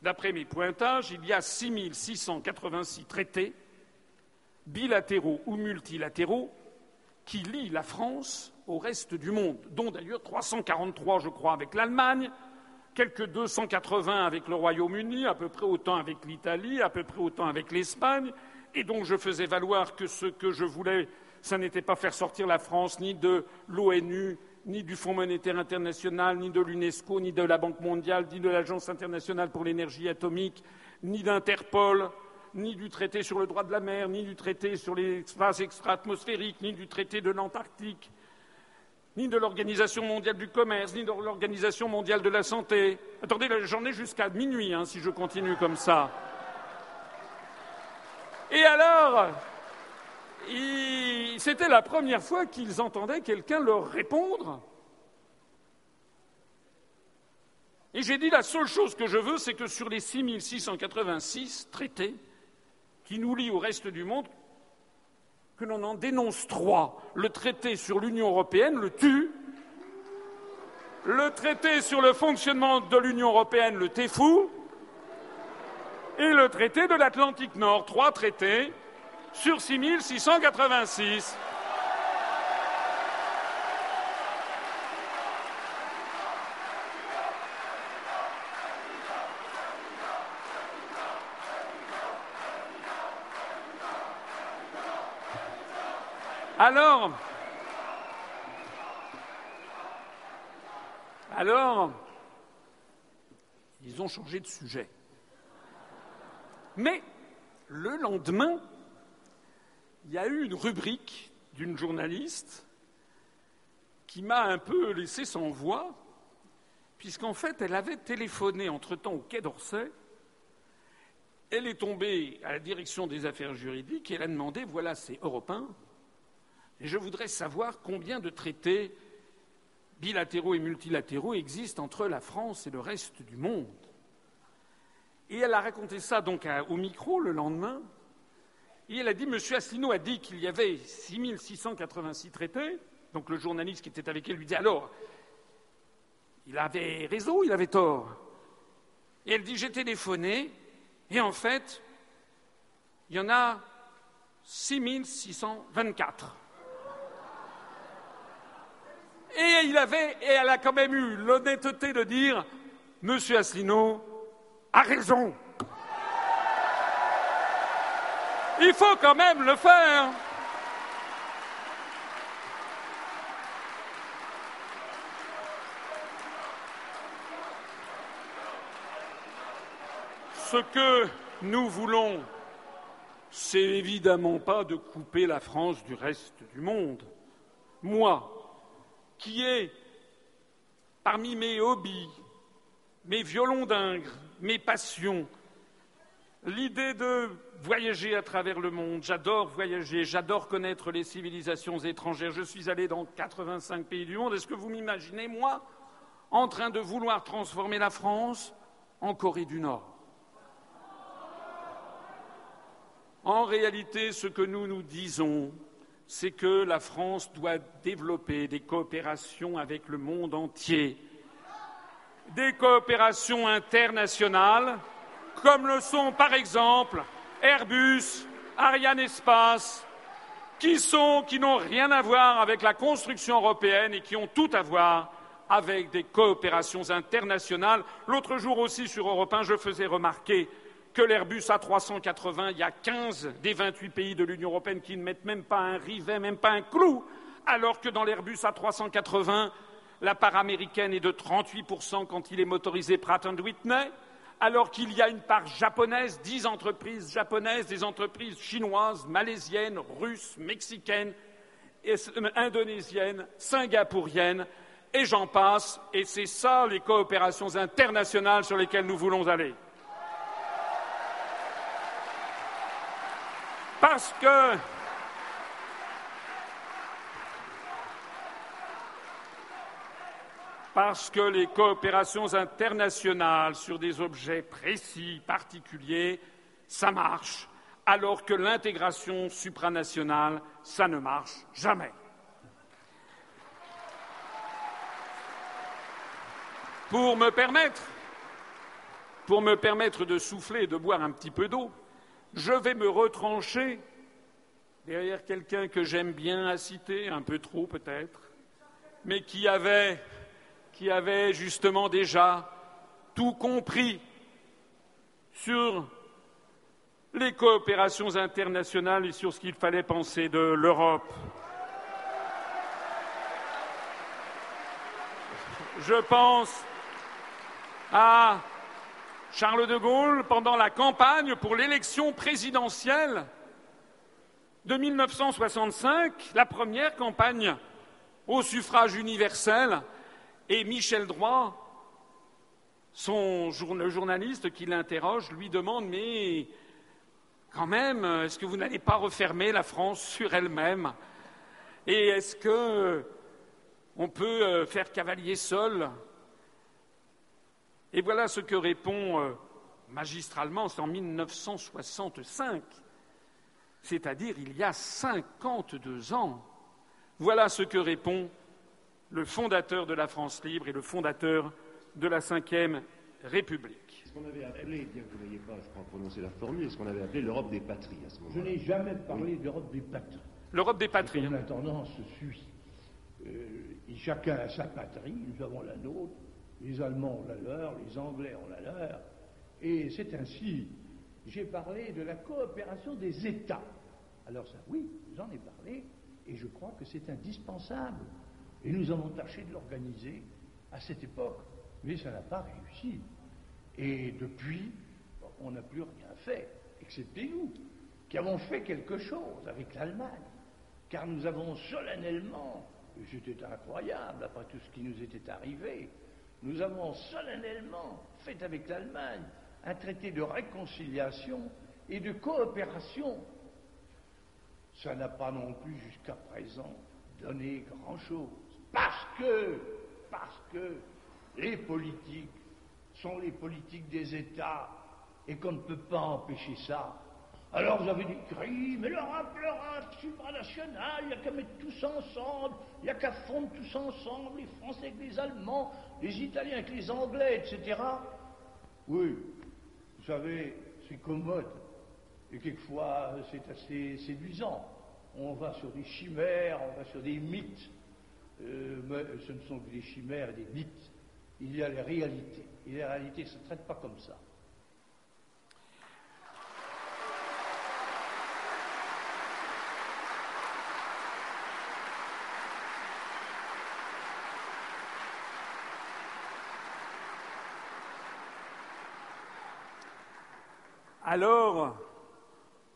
Speaker 3: d'après mes pointages, il y a 6686 traités, bilatéraux ou multilatéraux, qui lient la France au reste du monde, dont d'ailleurs 343, je crois, avec l'Allemagne, quelques 280 avec le Royaume-Uni, à peu près autant avec l'Italie, à peu près autant avec l'Espagne, et donc je faisais valoir que ce que je voulais, ce n'était pas faire sortir la France ni de l'ONU, ni du Fonds monétaire international, ni de l'UNESCO, ni de la Banque mondiale, ni de l'Agence internationale pour l'énergie atomique, ni d'Interpol, ni du traité sur le droit de la mer, ni du traité sur l'espace extra-atmosphérique, ni du traité de l'Antarctique, ni de l'Organisation mondiale du commerce, ni de l'Organisation mondiale de la santé. Attendez, j'en ai jusqu'à minuit hein, si je continue comme ça. Et alors, c'était la première fois qu'ils entendaient quelqu'un leur répondre. Et j'ai dit la seule chose que je veux, c'est que sur les 6686 traités qui nous lient au reste du monde, que l'on en dénonce trois. Le traité sur l'Union européenne le tue, le traité sur le fonctionnement de l'Union européenne le fou, et le traité de l'Atlantique Nord. Trois traités sur 6686. Alors, alors, ils ont changé de sujet. Mais le lendemain, il y a eu une rubrique d'une journaliste qui m'a un peu laissé sans voix, puisqu'en fait, elle avait téléphoné entre-temps au Quai d'Orsay. Elle est tombée à la direction des affaires juridiques et elle a demandé voilà, c'est européen. Et je voudrais savoir combien de traités bilatéraux et multilatéraux existent entre la France et le reste du monde. Et elle a raconté ça donc au micro le lendemain. Et elle a dit Monsieur Asselineau a dit qu'il y avait 6686 traités. Donc le journaliste qui était avec elle lui dit Alors, il avait raison il avait tort? Et elle dit J'ai téléphoné et en fait, il y en a 6624. Et, il avait, et elle a quand même eu l'honnêteté de dire Monsieur Asselineau, a raison. Il faut quand même le faire. Ce que nous voulons, c'est évidemment pas de couper la France du reste du monde. Moi, qui ai, parmi mes hobbies, mes violons d'ingres, mes passions, l'idée de voyager à travers le monde. J'adore voyager, j'adore connaître les civilisations étrangères. Je suis allé dans 85 pays du monde. Est-ce que vous m'imaginez, moi, en train de vouloir transformer la France en Corée du Nord? En réalité, ce que nous nous disons, c'est que la France doit développer des coopérations avec le monde entier des coopérations internationales, comme le sont par exemple Airbus, Ariane Espace, qui n'ont rien à voir avec la construction européenne et qui ont tout à voir avec des coopérations internationales. L'autre jour aussi sur Europe 1, je faisais remarquer que l'Airbus A380, il y a 15 des 28 pays de l'Union européenne qui ne mettent même pas un rivet, même pas un clou, alors que dans l'Airbus A380, la part américaine est de 38% quand il est motorisé Pratt Whitney, alors qu'il y a une part japonaise, dix entreprises japonaises, des entreprises chinoises, malaisiennes, russes, mexicaines, euh, indonésiennes, singapouriennes, et j'en passe, et c'est ça les coopérations internationales sur lesquelles nous voulons aller. Parce que Parce que les coopérations internationales sur des objets précis, particuliers, ça marche, alors que l'intégration supranationale, ça ne marche jamais. Pour me permettre, pour me permettre de souffler et de boire un petit peu d'eau, je vais me retrancher derrière quelqu'un que j'aime bien à citer, un peu trop peut-être, mais qui avait, qui avait justement déjà tout compris sur les coopérations internationales et sur ce qu'il fallait penser de l'Europe. Je pense à Charles de Gaulle pendant la campagne pour l'élection présidentielle de 1965, la première campagne au suffrage universel, et Michel Droit, son, le journaliste qui l'interroge, lui demande Mais quand même, est-ce que vous n'allez pas refermer la France sur elle-même? Et est-ce que on peut euh, faire cavalier seul? Et voilà ce que répond euh, magistralement, c'est en 1965, c'est-à-dire il y a 52 ans. Voilà ce que répond le fondateur de la France libre et le fondateur de la Ve République.
Speaker 5: Ce qu'on avait appelé, bien que vous n'ayez pas, je crois, prononcé la formule, ce qu'on avait appelé l'Europe des patries à ce moment-là.
Speaker 6: Je n'ai jamais parlé d'Europe des patries.
Speaker 3: L'Europe des patries.
Speaker 6: Comme la tendance suit. Euh, chacun a sa patrie, nous avons la nôtre, les Allemands ont la leur, les Anglais ont la leur, et c'est ainsi. J'ai parlé de la coopération des États. Alors ça, oui, j'en ai parlé, et je crois que c'est indispensable. Et nous avons tâché de l'organiser à cette époque, mais ça n'a pas réussi. Et depuis, on n'a plus rien fait, excepté nous, qui avons fait quelque chose avec l'Allemagne, car nous avons solennellement, et c'était incroyable après tout ce qui nous était arrivé, nous avons solennellement fait avec l'Allemagne un traité de réconciliation et de coopération. Ça n'a pas non plus jusqu'à présent donné grand-chose. Parce que, parce que les politiques sont les politiques des États et qu'on ne peut pas empêcher ça. Alors vous avez des cris, mais l'Europe, l'Europe supranationale, il n'y a qu'à mettre tous ensemble, il n'y a qu'à fondre tous ensemble, les Français avec les Allemands, les Italiens avec les Anglais, etc. Oui, vous savez, c'est commode. Et quelquefois, c'est assez séduisant. On va sur des chimères, on va sur des mythes. Euh, mais ce ne sont que des chimères et des mythes. Il y a les réalités. Et les réalités ne se traitent pas comme ça.
Speaker 3: Alors,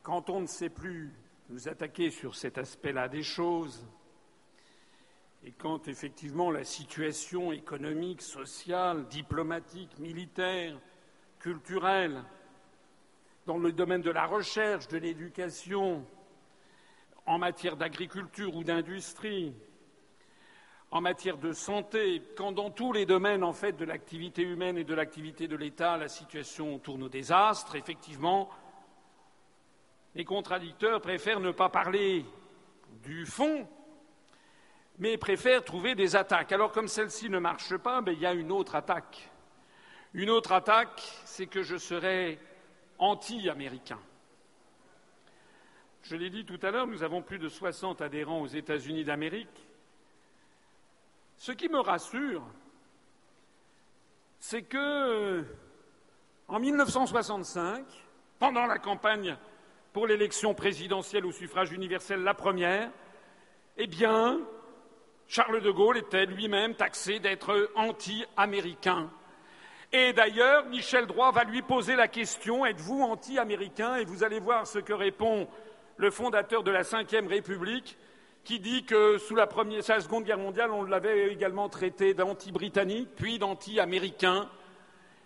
Speaker 3: quand on ne sait plus nous attaquer sur cet aspect-là des choses, et quand effectivement la situation économique, sociale, diplomatique, militaire, culturelle, dans le domaine de la recherche, de l'éducation, en matière d'agriculture ou d'industrie, en matière de santé, quand dans tous les domaines en fait de l'activité humaine et de l'activité de l'État, la situation tourne au désastre, effectivement, les contradicteurs préfèrent ne pas parler du fond, mais préfèrent trouver des attaques. Alors comme celle-ci ne marche pas, ben, il y a une autre attaque. Une autre attaque, c'est que je serai anti-américain. Je l'ai dit tout à l'heure, nous avons plus de 60 adhérents aux États-Unis d'Amérique. Ce qui me rassure, c'est que en 1965, pendant la campagne pour l'élection présidentielle au suffrage universel, la première, eh bien, Charles de Gaulle était lui-même taxé d'être anti-américain. Et d'ailleurs, Michel Droit va lui poser la question Êtes-vous anti-américain? Et vous allez voir ce que répond le fondateur de la Ve République, qui dit que sous la, la Seconde Guerre mondiale, on l'avait également traité d'anti-britannique, puis d'anti-américain.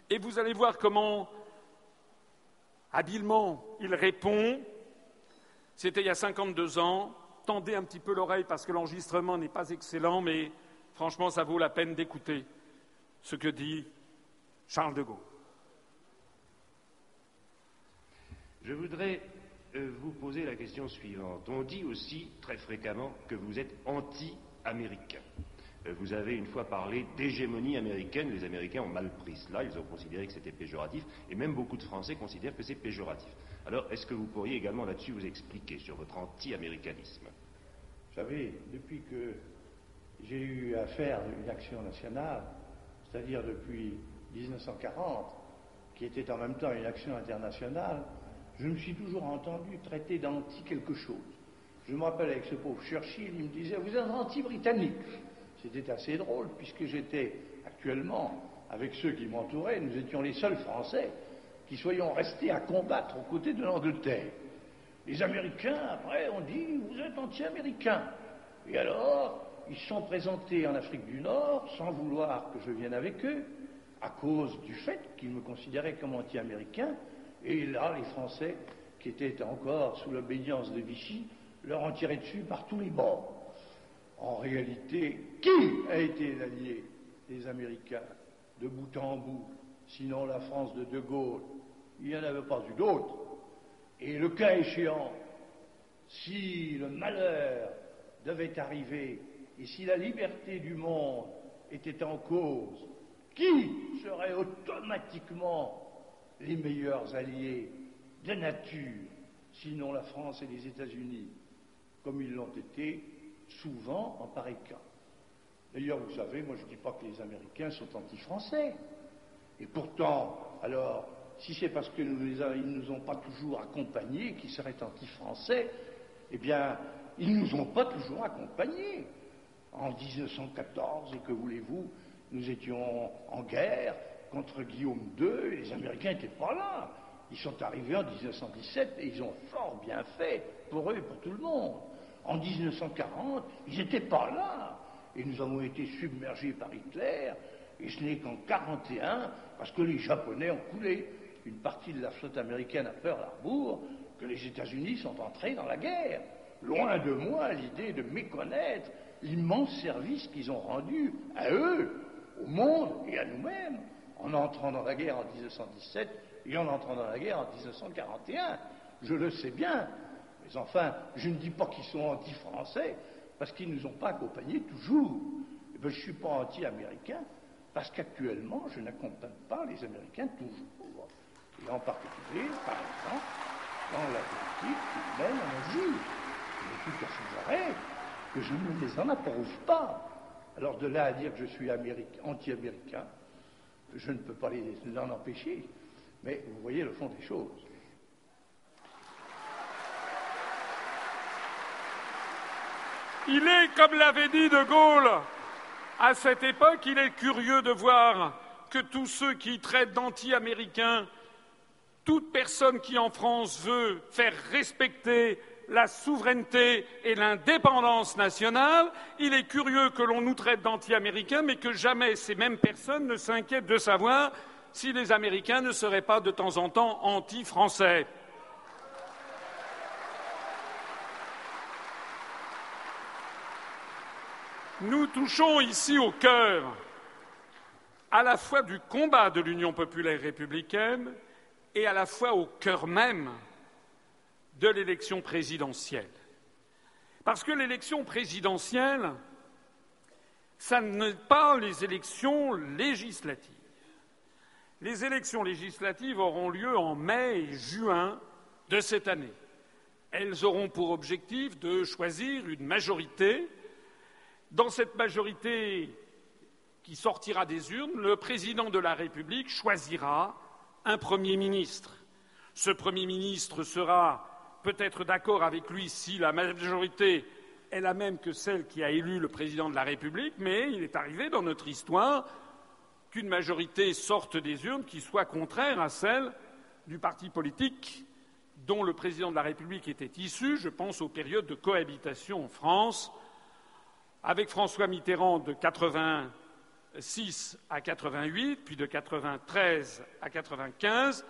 Speaker 3: Et vous allez voir comment habilement il répond. C'était il y a 52 ans tendez un petit peu l'oreille parce que l'enregistrement n'est pas excellent, mais franchement, ça vaut la peine d'écouter. ce que dit Charles de Gaulle.
Speaker 5: Je voudrais euh, vous poser la question suivante. On dit aussi très fréquemment que vous êtes anti-américain. Euh, vous avez une fois parlé d'hégémonie américaine. Les Américains ont mal pris cela. Ils ont considéré que c'était péjoratif. Et même beaucoup de Français considèrent que c'est péjoratif. Alors, est-ce que vous pourriez également là-dessus vous expliquer sur votre anti-américanisme?
Speaker 6: Savez, depuis que j'ai eu à faire une action nationale, c'est-à-dire depuis 1940, qui était en même temps une action internationale, je me suis toujours entendu traiter d'anti quelque chose. Je me rappelle avec ce pauvre Churchill, il me disait Vous êtes anti-britannique. C'était assez drôle, puisque j'étais actuellement, avec ceux qui m'entouraient, nous étions les seuls Français qui soyons restés à combattre aux côtés de l'Angleterre. Les Américains, après, ont dit Vous êtes anti-américains. Et alors, ils sont présentés en Afrique du Nord sans vouloir que je vienne avec eux, à cause du fait qu'ils me considéraient comme anti-américain. Et là, les Français, qui étaient encore sous l'obédience de Vichy, leur ont tiré dessus par tous les bords. En réalité, qui a été l'allié des Américains de bout en bout, sinon la France de De Gaulle? Il n'y en avait pas eu d'autres. Et le cas échéant, si le malheur devait arriver et si la liberté du monde était en cause, qui serait automatiquement les meilleurs alliés de nature, sinon la France et les États-Unis, comme ils l'ont été souvent en pareil cas? D'ailleurs, vous savez, moi je ne dis pas que les Américains sont anti-français. Et pourtant, alors, si c'est parce qu'ils ne nous ont pas toujours accompagnés qu'ils seraient anti-français, eh bien, ils ne nous ont pas toujours accompagnés en 1914, et que voulez-vous, nous étions en guerre contre Guillaume II, et les Américains n'étaient pas là. Ils sont arrivés en 1917 et ils ont fort bien fait pour eux et pour tout le monde. En 1940, ils n'étaient pas là. Et nous avons été submergés par Hitler, et ce n'est qu'en 1941, parce que les Japonais ont coulé une partie de la flotte américaine à Pearl Harbor, que les États-Unis sont entrés dans la guerre. Loin de moi l'idée de méconnaître l'immense service qu'ils ont rendu à eux, au monde et à nous-mêmes, en entrant dans la guerre en 1917 et en entrant dans la guerre en 1941. Je le sais bien, mais enfin, je ne dis pas qu'ils sont anti-français, parce qu'ils ne nous ont pas accompagnés toujours. Eh bien, je ne suis pas anti-américain, parce qu'actuellement, je n'accompagne pas les Américains toujours. Et en particulier, par exemple, dans la politique qu'ils mènent en Asie. Mais tout à ces arrêts, que je ne les en approuve pas. Alors de là à dire que je suis anti-américain, je ne peux pas l'en empêcher. Mais vous voyez le fond des choses.
Speaker 3: Il est, comme l'avait dit De Gaulle, à cette époque, il est curieux de voir que tous ceux qui traitent d'anti-américains, toute personne qui en France veut faire respecter la souveraineté et l'indépendance nationale. Il est curieux que l'on nous traite d'anti-américains, mais que jamais ces mêmes personnes ne s'inquiètent de savoir si les Américains ne seraient pas de temps en temps anti-français. Nous touchons ici au cœur à la fois du combat de l'Union populaire républicaine et à la fois au cœur même de l'élection présidentielle. Parce que l'élection présidentielle, ça n'est pas les élections législatives. Les élections législatives auront lieu en mai et juin de cette année. Elles auront pour objectif de choisir une majorité. Dans cette majorité qui sortira des urnes, le président de la République choisira un Premier ministre. Ce Premier ministre sera peut être d'accord avec lui si la majorité est la même que celle qui a élu le président de la République, mais il est arrivé dans notre histoire qu'une majorité sorte des urnes qui soit contraire à celle du parti politique dont le président de la République était issu. Je pense aux périodes de cohabitation en France, avec François Mitterrand de 86 à 88, puis de 93 à 95,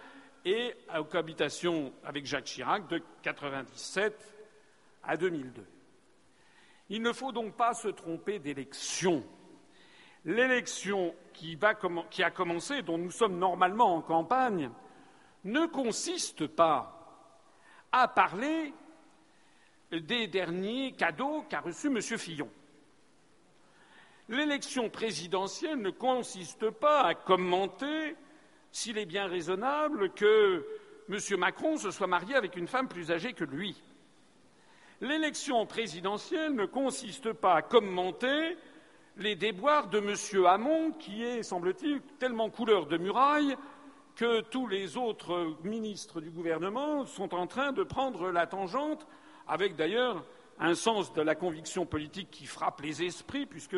Speaker 3: et aux cohabitations avec Jacques Chirac de 1997 à 2002. Il ne faut donc pas se tromper d'élection. L'élection qui, qui a commencé, dont nous sommes normalement en campagne, ne consiste pas à parler des derniers cadeaux qu'a reçus M. Fillon. L'élection présidentielle ne consiste pas à commenter s'il est bien raisonnable que M. Macron se soit marié avec une femme plus âgée que lui. L'élection présidentielle ne consiste pas à commenter les déboires de M. Hamon, qui est, semble-t-il, tellement couleur de muraille que tous les autres ministres du gouvernement sont en train de prendre la tangente, avec d'ailleurs un sens de la conviction politique qui frappe les esprits, puisque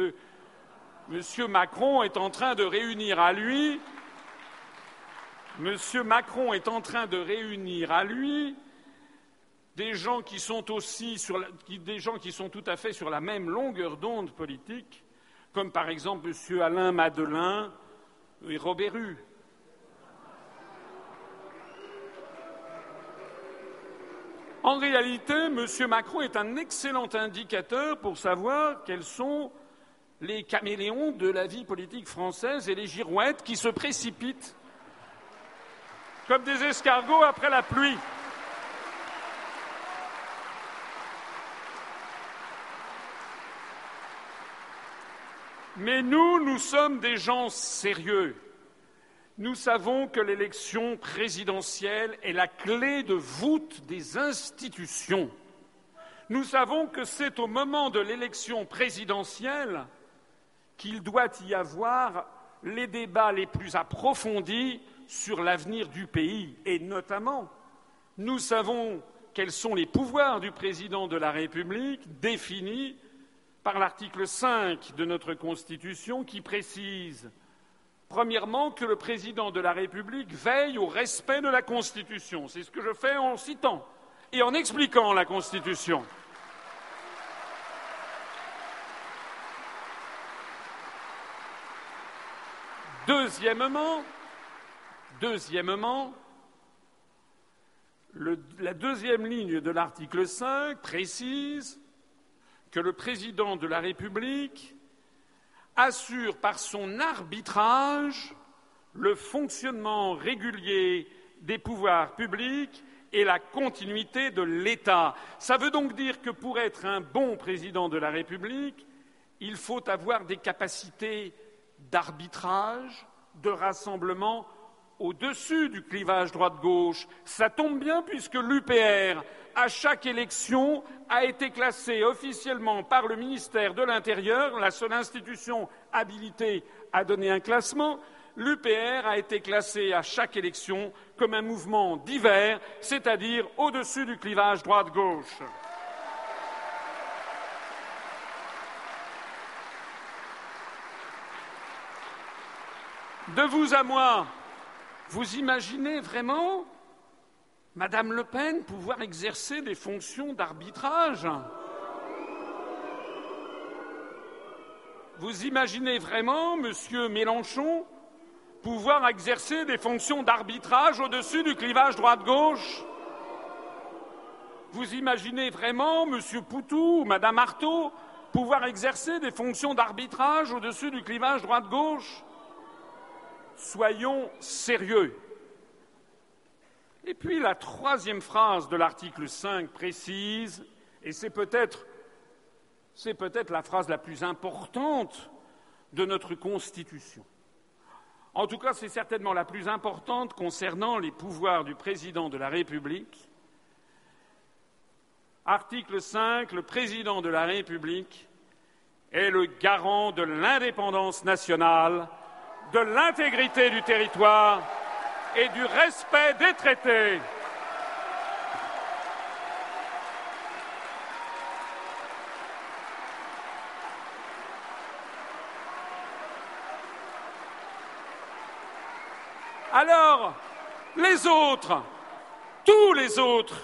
Speaker 3: M. Macron est en train de réunir à lui M. Macron est en train de réunir à lui des gens qui sont aussi sur gens qui sont tout à fait sur la même longueur d'onde politique, comme par exemple M. Alain Madelin et Robert Hue. En réalité, M. Macron est un excellent indicateur pour savoir quels sont les caméléons de la vie politique française et les girouettes qui se précipitent comme des escargots après la pluie. Mais nous, nous sommes des gens sérieux. Nous savons que l'élection présidentielle est la clé de voûte des institutions. Nous savons que c'est au moment de l'élection présidentielle qu'il doit y avoir les débats les plus approfondis sur l'avenir du pays et notamment nous savons quels sont les pouvoirs du président de la République définis par l'article 5 de notre Constitution qui précise premièrement que le président de la République veille au respect de la Constitution. C'est ce que je fais en citant et en expliquant la Constitution. Deuxièmement, la deuxième ligne de l'article 5 précise que le président de la République assure par son arbitrage le fonctionnement régulier des pouvoirs publics et la continuité de l'État. Ça veut donc dire que pour être un bon président de la République, il faut avoir des capacités d'arbitrage, de rassemblement au-dessus du clivage droite-gauche. Ça tombe bien puisque l'UPR, à chaque élection, a été classée officiellement par le ministère de l'Intérieur, la seule institution habilitée à donner un classement. L'UPR a été classée à chaque élection comme un mouvement divers, c'est-à-dire au-dessus du clivage droite-gauche. De vous à moi, vous imaginez vraiment, Madame Le Pen, pouvoir exercer des fonctions d'arbitrage? Vous imaginez vraiment, Monsieur Mélenchon, pouvoir exercer des fonctions d'arbitrage au-dessus du clivage droite-gauche? Vous imaginez vraiment, Monsieur Poutou ou Madame Artaud, pouvoir exercer des fonctions d'arbitrage au-dessus du clivage droite-gauche? Soyons sérieux. Et puis la troisième phrase de l'article 5 précise, et c'est peut-être la phrase la plus importante de notre Constitution. En tout cas, c'est certainement la plus importante concernant les pouvoirs du président de la République. Article 5, le président de la République est le garant de l'indépendance nationale de l'intégrité du territoire et du respect des traités. Alors, les autres, tous les autres,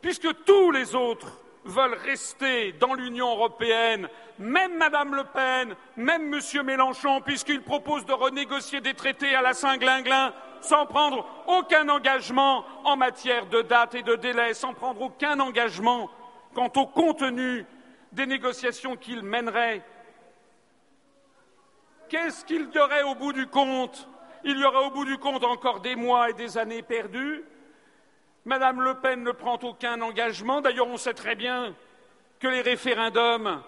Speaker 3: puisque tous les autres veulent rester dans l'Union européenne, même Madame Le Pen, même Monsieur Mélenchon, puisqu'ils proposent de renégocier des traités à la Saint-Glinglin sans prendre aucun engagement en matière de date et de délai, sans prendre aucun engagement quant au contenu des négociations qu'ils mèneraient. qu'est-ce qu'il y aurait au bout du compte? Il y aurait au bout du compte encore des mois et des années perdues. Madame Le Pen ne prend aucun engagement. D'ailleurs, on sait très bien que les référendums,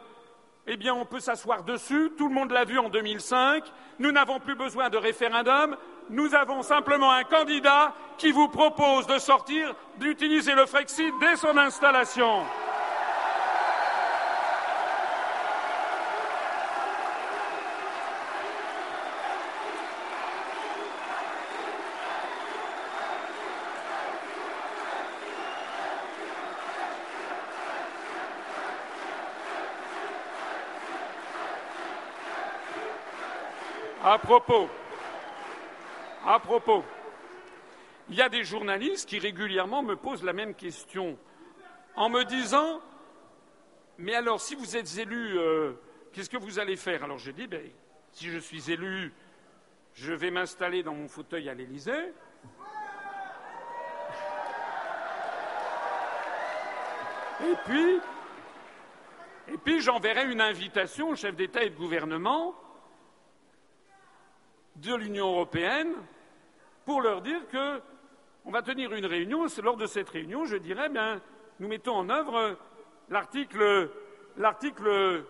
Speaker 3: eh bien, on peut s'asseoir dessus. Tout le monde l'a vu en 2005. Nous n'avons plus besoin de référendum. Nous avons simplement un candidat qui vous propose de sortir, d'utiliser le Frexit dès son installation. Propos, à propos, il y a des journalistes qui régulièrement me posent la même question en me disant Mais alors, si vous êtes élu, euh, qu'est-ce que vous allez faire? Alors je dis ben, Si je suis élu, je vais m'installer dans mon fauteuil à l'Élysée. Et puis, et puis j'enverrai une invitation au chef d'État et de gouvernement de l'Union européenne pour leur dire que on va tenir une réunion. Lors de cette réunion, je dirais, bien, nous mettons en œuvre l'article, l'article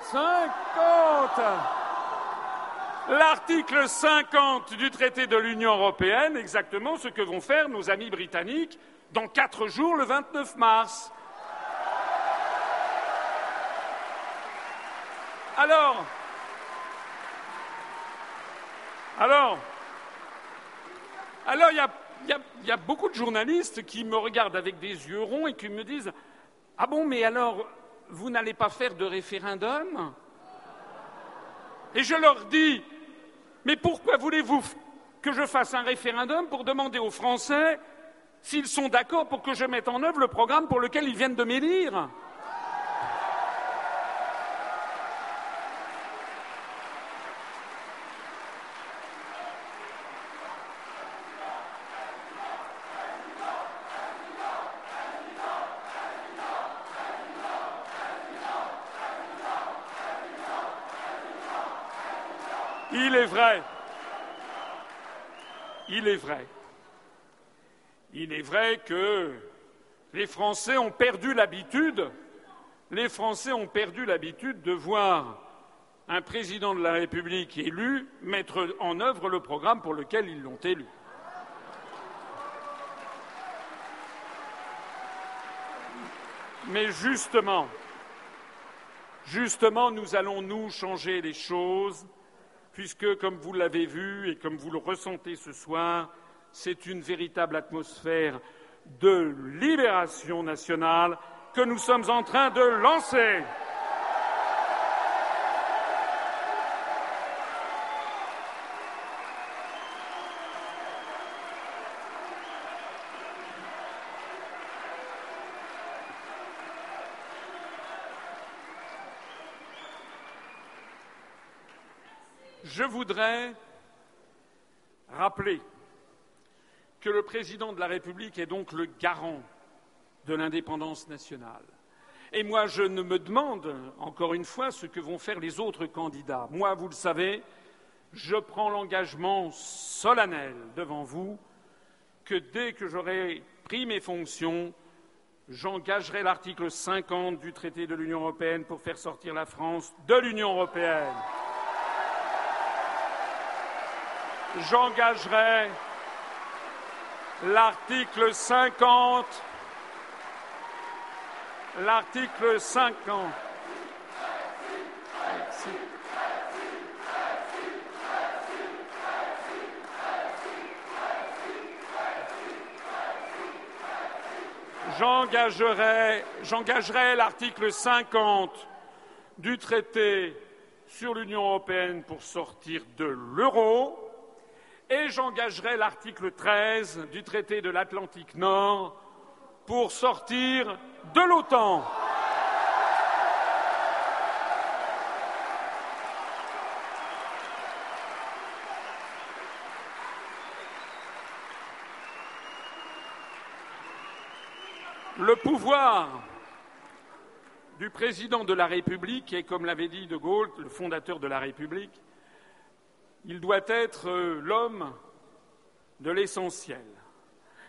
Speaker 3: 50, l'article 50 du traité de l'Union européenne, exactement ce que vont faire nos amis britanniques dans quatre jours, le 29 mars. Alors, alors, il y a, beaucoup de journalistes qui me regardent avec des yeux ronds et qui me disent Ah bon, mais alors, vous n'allez pas faire de référendum? Et je leur dis Mais pourquoi voulez-vous que je fasse un référendum pour demander aux Français s'ils sont d'accord pour que je mette en œuvre le programme pour lequel ils viennent de m'élire Il est vrai. Il est vrai. Il est vrai que les Français ont perdu l'habitude, ont perdu l'habitude de voir un président de la République élu mettre en œuvre le programme pour lequel ils l'ont élu. Mais justement, justement, nous allons nous changer les choses puisque, comme vous l'avez vu et comme vous le ressentez ce soir, c'est une véritable atmosphère de libération nationale que nous sommes en train de lancer. Je voudrais rappeler que le président de la République est donc le garant de l'indépendance nationale. Et moi, je ne me demande, encore une fois, ce que vont faire les autres candidats. Moi, vous le savez, je prends l'engagement solennel devant vous que dès que j'aurai pris mes fonctions, j'engagerai l'article 50 du traité de l'Union européenne pour faire sortir la France de l'Union européenne. J'engagerai l'article 50, l'article 50. J'engagerai, j'engagerai l'article 50 du traité sur l'Union européenne pour sortir de l'euro et j'engagerai l'article 13 du traité de l'Atlantique Nord pour sortir de l'OTAN. Le pouvoir du président de la République, et comme l'avait dit De Gaulle, le fondateur de la République, il doit être euh, l'homme de l'essentiel,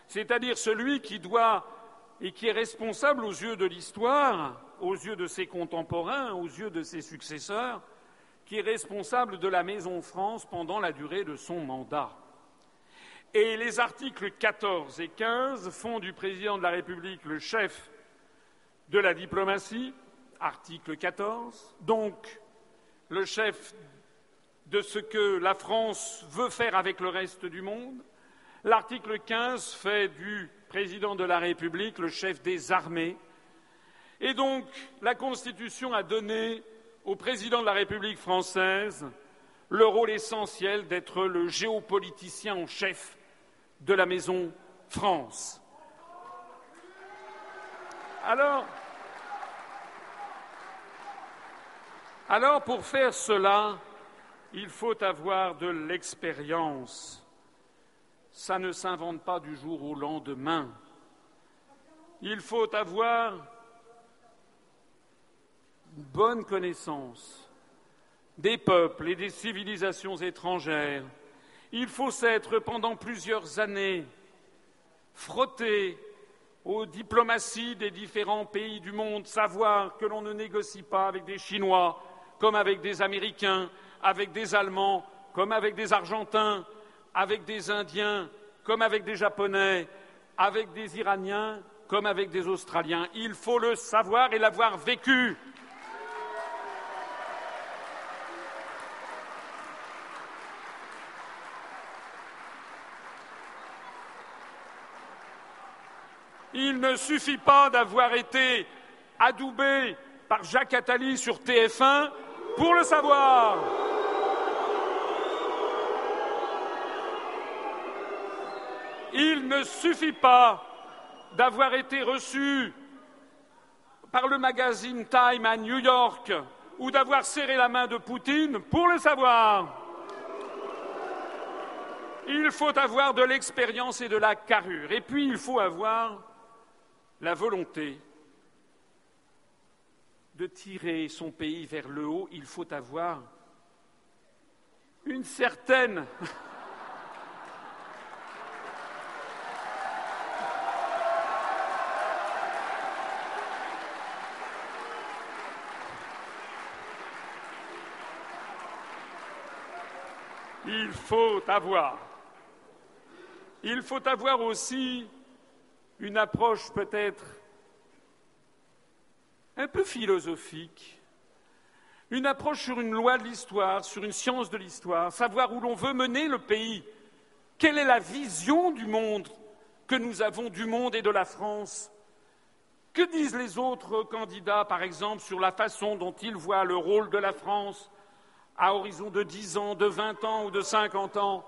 Speaker 3: c'est-à-dire celui qui doit et qui est responsable aux yeux de l'histoire, aux yeux de ses contemporains, aux yeux de ses successeurs, qui est responsable de la Maison France pendant la durée de son mandat. Et les articles 14 et 15 font du président de la République le chef de la diplomatie, article 14, donc le chef de ce que la France veut faire avec le reste du monde. L'article 15 fait du président de la République le chef des armées. Et donc, la Constitution a donné au président de la République française le rôle essentiel d'être le géopoliticien en chef de la Maison France. Alors, alors pour faire cela, il faut avoir de l'expérience. Ça ne s'invente pas du jour au lendemain. Il faut avoir une bonne connaissance des peuples et des civilisations étrangères. Il faut s'être pendant plusieurs années frotté aux diplomaties des différents pays du monde, savoir que l'on ne négocie pas avec des Chinois comme avec des Américains, avec des Allemands comme avec des Argentins, avec des Indiens comme avec des Japonais, avec des Iraniens comme avec des Australiens. Il faut le savoir et l'avoir vécu. Il ne suffit pas d'avoir été adoubé par Jacques Attali sur TF1 pour le savoir. Il ne suffit pas d'avoir été reçu par le magazine Time à New York ou d'avoir serré la main de Poutine pour le savoir. Il faut avoir de l'expérience et de la carrure. Et puis, il faut avoir la volonté de tirer son pays vers le haut, il faut avoir une certaine Il faut avoir. Il faut avoir aussi une approche peut-être un peu philosophique, une approche sur une loi de l'histoire, sur une science de l'histoire, savoir où l'on veut mener le pays, quelle est la vision du monde que nous avons du monde et de la France? Que disent les autres candidats, par exemple, sur la façon dont ils voient le rôle de la France à horizon de dix ans, de vingt ans ou de cinquante ans?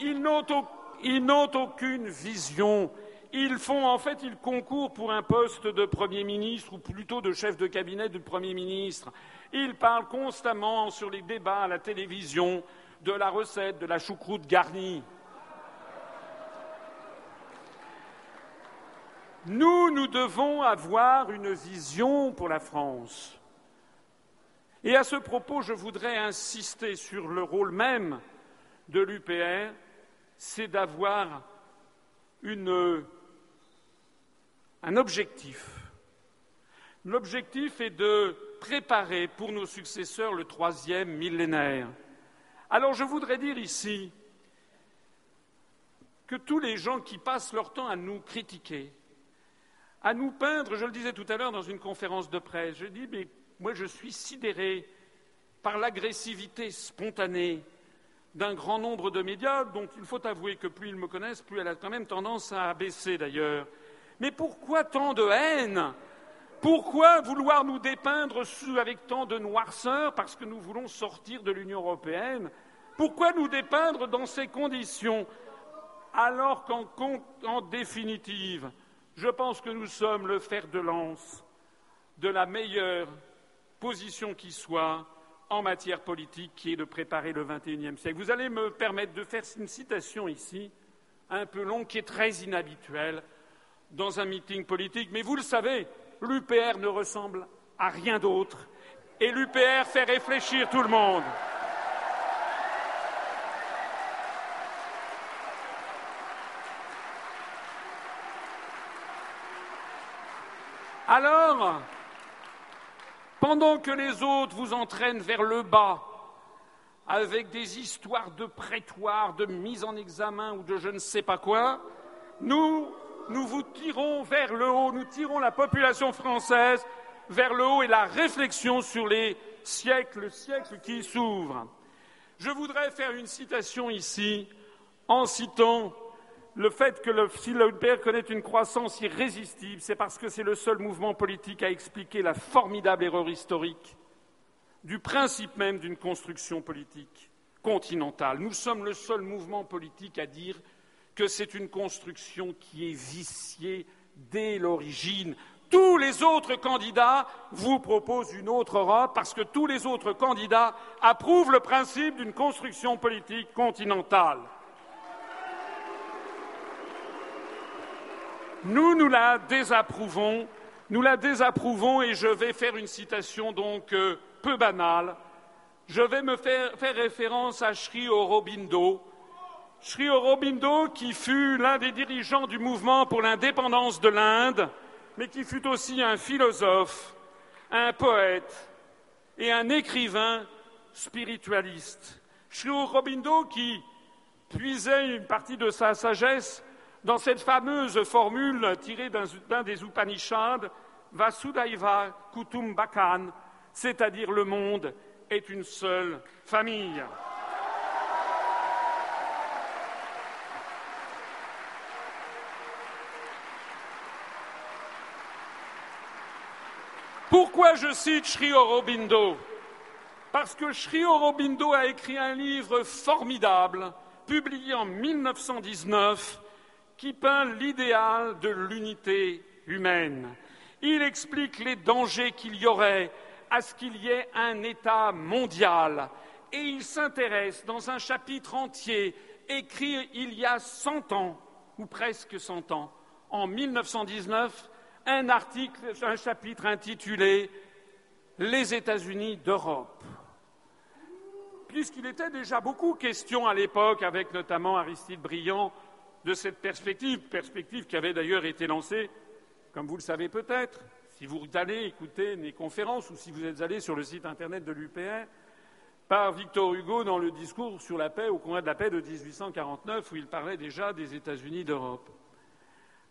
Speaker 3: Ils n'ont aucune vision. Ils font, en fait, ils concourent pour un poste de Premier ministre ou plutôt de chef de cabinet du Premier ministre. Ils parlent constamment sur les débats à la télévision de la recette de la choucroute garnie. Nous, nous devons avoir une vision pour la France. Et à ce propos, je voudrais insister sur le rôle même de l'UPR c'est d'avoir un objectif. L'objectif est de préparer pour nos successeurs le troisième millénaire. Alors je voudrais dire ici que tous les gens qui passent leur temps à nous critiquer, à nous peindre, je le disais tout à l'heure dans une conférence de presse, je dis, mais moi je suis sidéré par l'agressivité spontanée d'un grand nombre de médias, dont il faut avouer que plus ils me connaissent, plus elle a quand même tendance à baisser d'ailleurs. Mais pourquoi tant de haine? Pourquoi vouloir nous dépeindre avec tant de noirceur parce que nous voulons sortir de l'Union européenne? Pourquoi nous dépeindre dans ces conditions alors qu'en définitive, je pense que nous sommes le fer de lance de la meilleure position qui soit en matière politique, qui est de préparer le XXIe siècle. Vous allez me permettre de faire une citation ici, un peu longue, qui est très inhabituelle dans un meeting politique, mais vous le savez, l'UPR ne ressemble à rien d'autre et l'UPR fait réfléchir tout le monde. Alors, pendant que les autres vous entraînent vers le bas, avec des histoires de prétoires, de mise en examen ou de je ne sais pas quoi, nous, nous vous tirons vers le haut, nous tirons la population française vers le haut et la réflexion sur les siècles, siècles qui s'ouvrent. Je voudrais faire une citation ici en citant le fait que le, si le connaît une croissance irrésistible, c'est parce que c'est le seul mouvement politique à expliquer la formidable erreur historique du principe même d'une construction politique continentale. Nous sommes le seul mouvement politique à dire que c'est une construction qui est viciée dès l'origine. Tous les autres candidats vous proposent une autre Europe parce que tous les autres candidats approuvent le principe d'une construction politique continentale. Nous, nous la désapprouvons, nous la désapprouvons et je vais faire une citation donc euh, peu banale. Je vais me faire, référence à Sri Aurobindo. Sri Aurobindo qui fut l'un des dirigeants du mouvement pour l'indépendance de l'Inde, mais qui fut aussi un philosophe, un poète et un écrivain spiritualiste. Sri Aurobindo qui puisait une partie de sa sagesse dans cette fameuse formule tirée d'un des Upanishads, Vasudhaiva Kutumbakam, c'est-à-dire le monde est une seule famille. Pourquoi je cite Sri Aurobindo? Parce que Sri Aurobindo a écrit un livre formidable, publié en 1919, qui peint l'idéal de l'unité humaine. Il explique les dangers qu'il y aurait à ce qu'il y ait un État mondial. Et il s'intéresse dans un chapitre entier, écrit il y a cent ans, ou presque cent ans, en 1919, un article, un chapitre intitulé Les États-Unis d'Europe. Puisqu'il était déjà beaucoup question à l'époque, avec notamment Aristide Briand, de cette perspective, perspective qui avait d'ailleurs été lancée, comme vous le savez peut-être, si vous allez écouter mes conférences ou si vous êtes allé sur le site internet de l'UPR, par Victor Hugo dans le discours sur la paix au Congrès de la paix de 1849, où il parlait déjà des États-Unis d'Europe.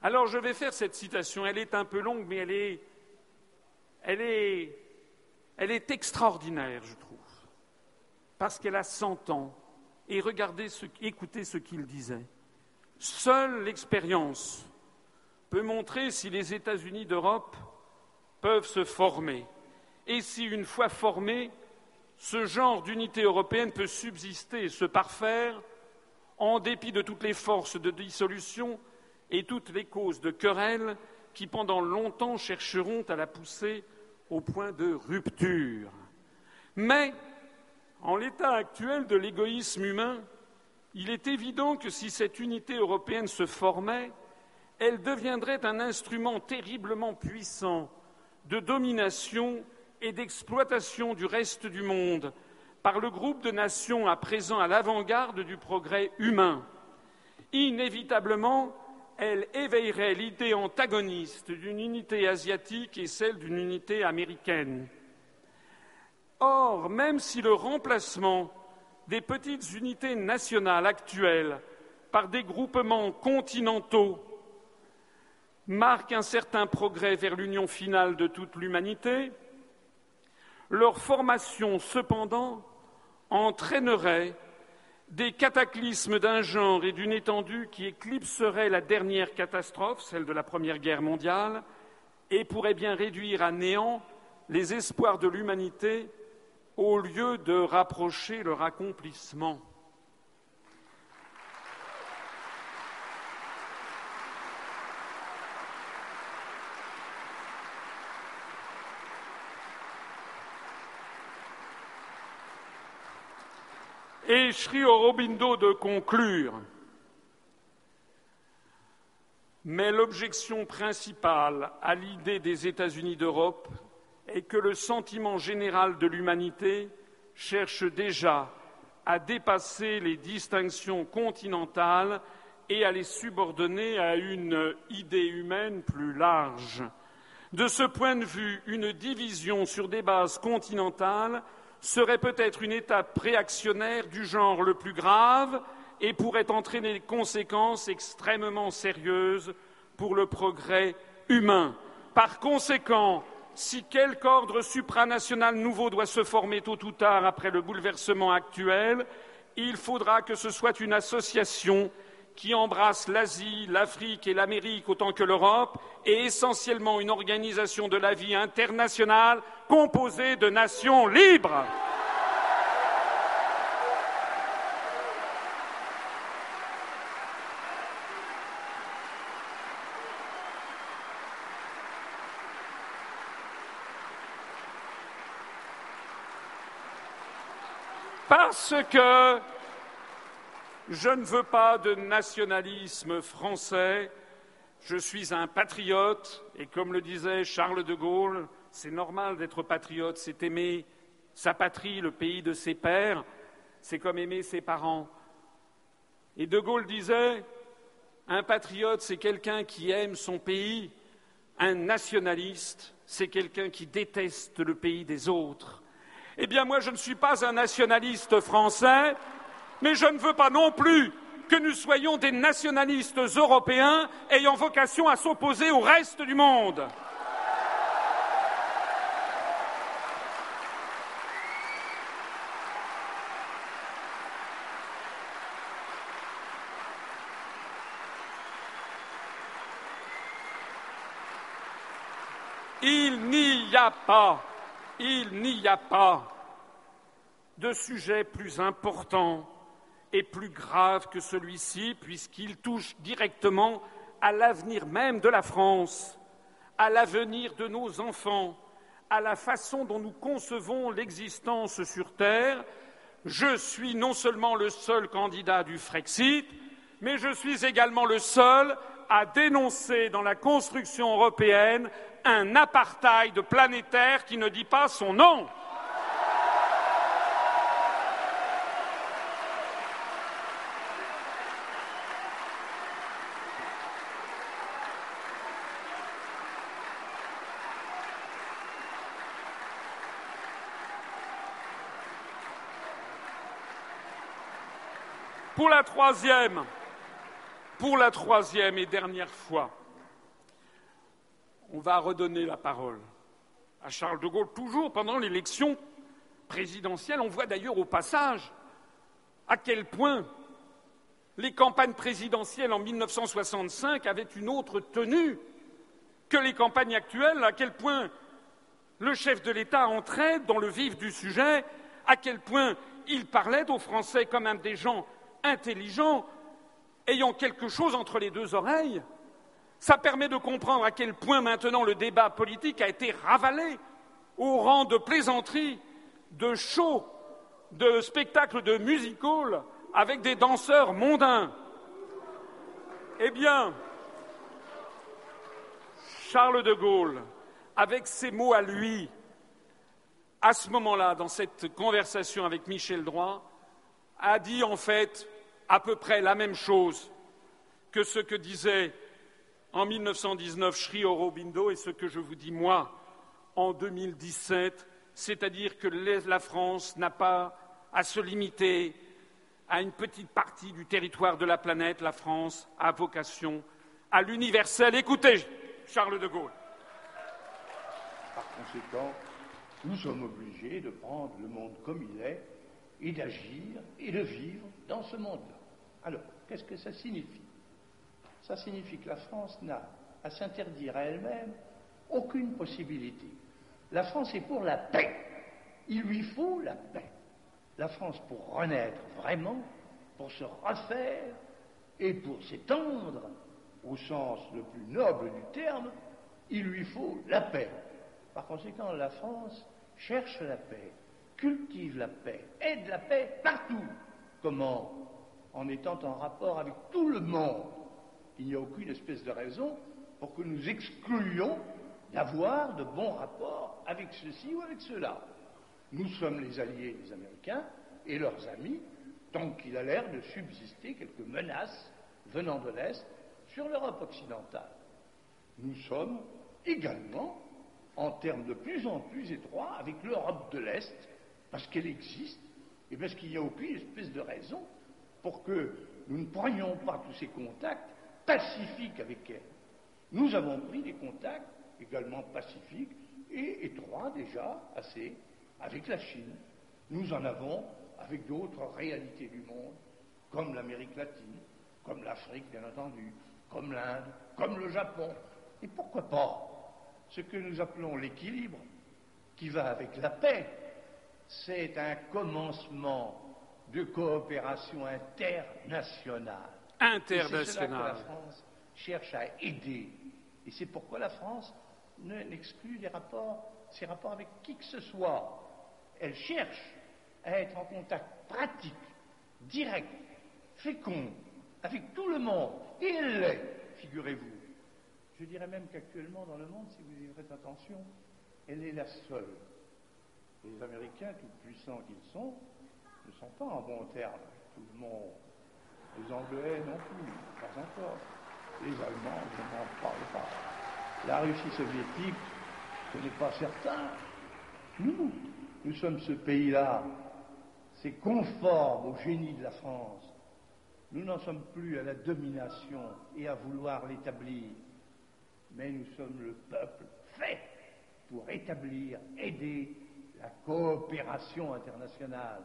Speaker 3: Alors je vais faire cette citation. Elle est un peu longue, mais elle est, extraordinaire, je trouve, parce qu'elle a cent ans. Et regardez, ce, écoutez ce qu'il disait. Seule l'expérience peut montrer si les États-Unis d'Europe peuvent se former et si, une fois formés, ce genre d'unité européenne peut subsister et se parfaire en dépit de toutes les forces de dissolution et toutes les causes de querelle qui, pendant longtemps, chercheront à la pousser au point de rupture. Mais, en l'état actuel de l'égoïsme humain, il est évident que si cette unité européenne se formait, elle deviendrait un instrument terriblement puissant de domination et d'exploitation du reste du monde par le groupe de nations à présent à l'avant-garde du progrès humain. Inévitablement, elle éveillerait l'idée antagoniste d'une unité asiatique et celle d'une unité américaine. Or, même si le remplacement des petites unités nationales actuelles par des groupements continentaux marque un certain progrès vers l'union finale de toute l'humanité, leur formation, cependant, entraînerait des cataclysmes d'un genre et d'une étendue qui éclipseraient la dernière catastrophe, celle de la Première Guerre mondiale, et pourrait bien réduire à néant les espoirs de l'humanité au lieu de rapprocher leur accomplissement. Et Sri Aurobindo de conclure. Mais l'objection principale à l'idée des États-Unis d'Europe et que le sentiment général de l'humanité cherche déjà à dépasser les distinctions continentales et à les subordonner à une idée humaine plus large. De ce point de vue, une division sur des bases continentales serait peut-être une étape réactionnaire du genre le plus grave et pourrait entraîner des conséquences extrêmement sérieuses pour le progrès humain. Par conséquent, si quelque ordre supranational nouveau doit se former tôt ou tard après le bouleversement actuel, il faudra que ce soit une association qui embrasse l'Asie, l'Afrique et l'Amérique autant que l'Europe, et essentiellement une organisation de la vie internationale composée de nations libres. Parce que je ne veux pas de nationalisme français. Je suis un patriote et comme le disait Charles de Gaulle, c'est normal d'être patriote, c'est aimer sa patrie, le pays de ses pères, c'est comme aimer ses parents. Et de Gaulle disait, un patriote, c'est quelqu'un qui aime son pays, un nationaliste, c'est quelqu'un qui déteste le pays des autres. Eh bien, moi, je ne suis pas un nationaliste français, mais je ne veux pas non plus que nous soyons des nationalistes européens ayant vocation à s'opposer au reste du monde. Il n'y a pas, il n'y a pas de sujet plus important est plus grave que celui-ci, puisqu'il touche directement à l'avenir même de la France, à l'avenir de nos enfants, à la façon dont nous concevons l'existence sur Terre. Je suis non seulement le seul candidat du Frexit, mais je suis également le seul à dénoncer dans la construction européenne un apartheid planétaire qui ne dit pas son nom. Pour la troisième et dernière fois, on va redonner la parole à Charles de Gaulle, toujours pendant l'élection présidentielle. On voit d'ailleurs au passage à quel point les campagnes présidentielles en 1965 avaient une autre tenue que les campagnes actuelles, à quel point le chef de l'État entrait dans le vif du sujet, à quel point il parlait aux Français comme un des gens intelligent, ayant quelque chose entre les deux oreilles, ça permet de comprendre à quel point maintenant le débat politique a été ravalé au rang de plaisanterie, de show, de spectacle de music hall avec des danseurs mondains. Eh bien, Charles de Gaulle, avec ses mots à lui, à ce moment-là, dans cette conversation avec Michel Droit, a dit en fait à peu près la même chose que ce que disait en 1919 Sri Aurobindo et ce que je vous dis moi en 2017, c'est-à-dire que la France n'a pas à se limiter à une petite partie du territoire de la planète. La France a vocation à l'universel. Écoutez, Charles de Gaulle.
Speaker 6: Par conséquent, nous sommes obligés de prendre le monde comme il est et d'agir et de vivre dans ce monde-là. Alors, qu'est-ce que ça signifie? Ça signifie que la France n'a à s'interdire à elle-même aucune possibilité. La France est pour la paix. Il lui faut la paix. La France, pour renaître vraiment, pour se refaire et pour s'étendre, au sens le plus noble du terme, il lui faut la paix. Par conséquent, la France cherche la paix cultive la paix, aide la paix partout. Comment En étant en rapport avec tout le monde. Il n'y a aucune espèce de raison pour que nous excluions d'avoir de bons rapports avec ceci ou avec cela. Nous sommes les alliés des Américains et leurs amis, tant qu'il a l'air de subsister quelques menaces venant de l'Est sur l'Europe occidentale. Nous sommes également en termes de plus en plus étroits avec l'Europe de l'Est, parce qu'elle existe et parce qu'il n'y a aucune espèce de raison pour que nous ne prenions pas tous ces contacts pacifiques avec elle. Nous avons pris des contacts également pacifiques et étroits déjà, assez, avec la Chine. Nous en avons avec d'autres réalités du monde, comme l'Amérique latine, comme l'Afrique, bien entendu, comme l'Inde, comme le Japon. Et pourquoi pas ce que nous appelons l'équilibre, qui va avec la paix, c'est un commencement de coopération internationale.
Speaker 3: Internationale.
Speaker 6: C'est que la France cherche à aider. Et c'est pourquoi la France n'exclut les rapports, ses rapports avec qui que ce soit. Elle cherche à être en contact pratique, direct, fécond, avec tout le monde. Et elle l'est, figurez-vous. Je dirais même qu'actuellement dans le monde, si vous y faites attention, elle est la seule. Les Américains, tout puissants qu'ils sont, ne sont pas en bon terme tout le monde. Les Anglais non plus, pas encore. Les Allemands, je n'en parle pas. La Russie soviétique, ce n'est pas certain. Nous, nous sommes ce pays-là. C'est conforme au génie de la France. Nous n'en sommes plus à la domination et à vouloir l'établir mais nous sommes le peuple fait pour établir, aider la coopération internationale.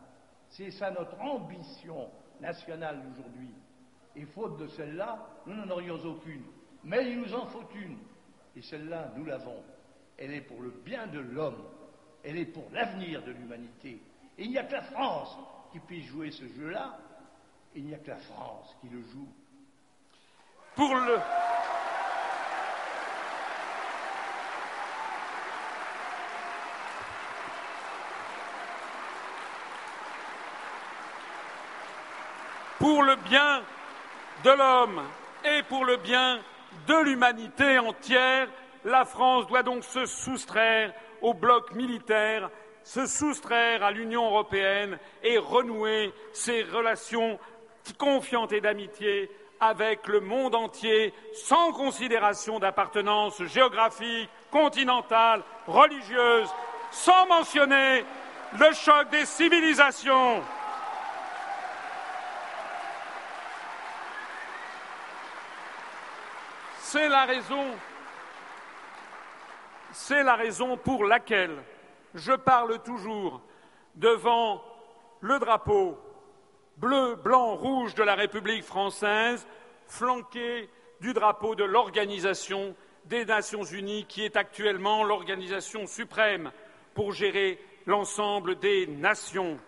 Speaker 6: C'est ça notre ambition nationale d'aujourd'hui. Et faute de celle-là, nous n'en aurions aucune. Mais il nous en faut une. Et celle-là, nous l'avons. Elle est pour le bien de l'homme. Elle est pour l'avenir de l'humanité. Et il n'y a que la France qui puisse jouer ce jeu-là. Il n'y a que la France qui le joue.
Speaker 3: Pour le. Pour le bien de l'homme et pour le bien de l'humanité entière, la France doit donc se soustraire au bloc militaire, se soustraire à l'Union européenne et renouer ses relations confiantes et d'amitié avec le monde entier, sans considération d'appartenance géographique, continentale, religieuse, sans mentionner le choc des civilisations. C'est la raison, pour laquelle je parle toujours devant le drapeau bleu, blanc, rouge de la République française, flanqué du drapeau de l'Organisation des Nations Unies, qui est actuellement l'organisation suprême pour gérer l'ensemble des nations.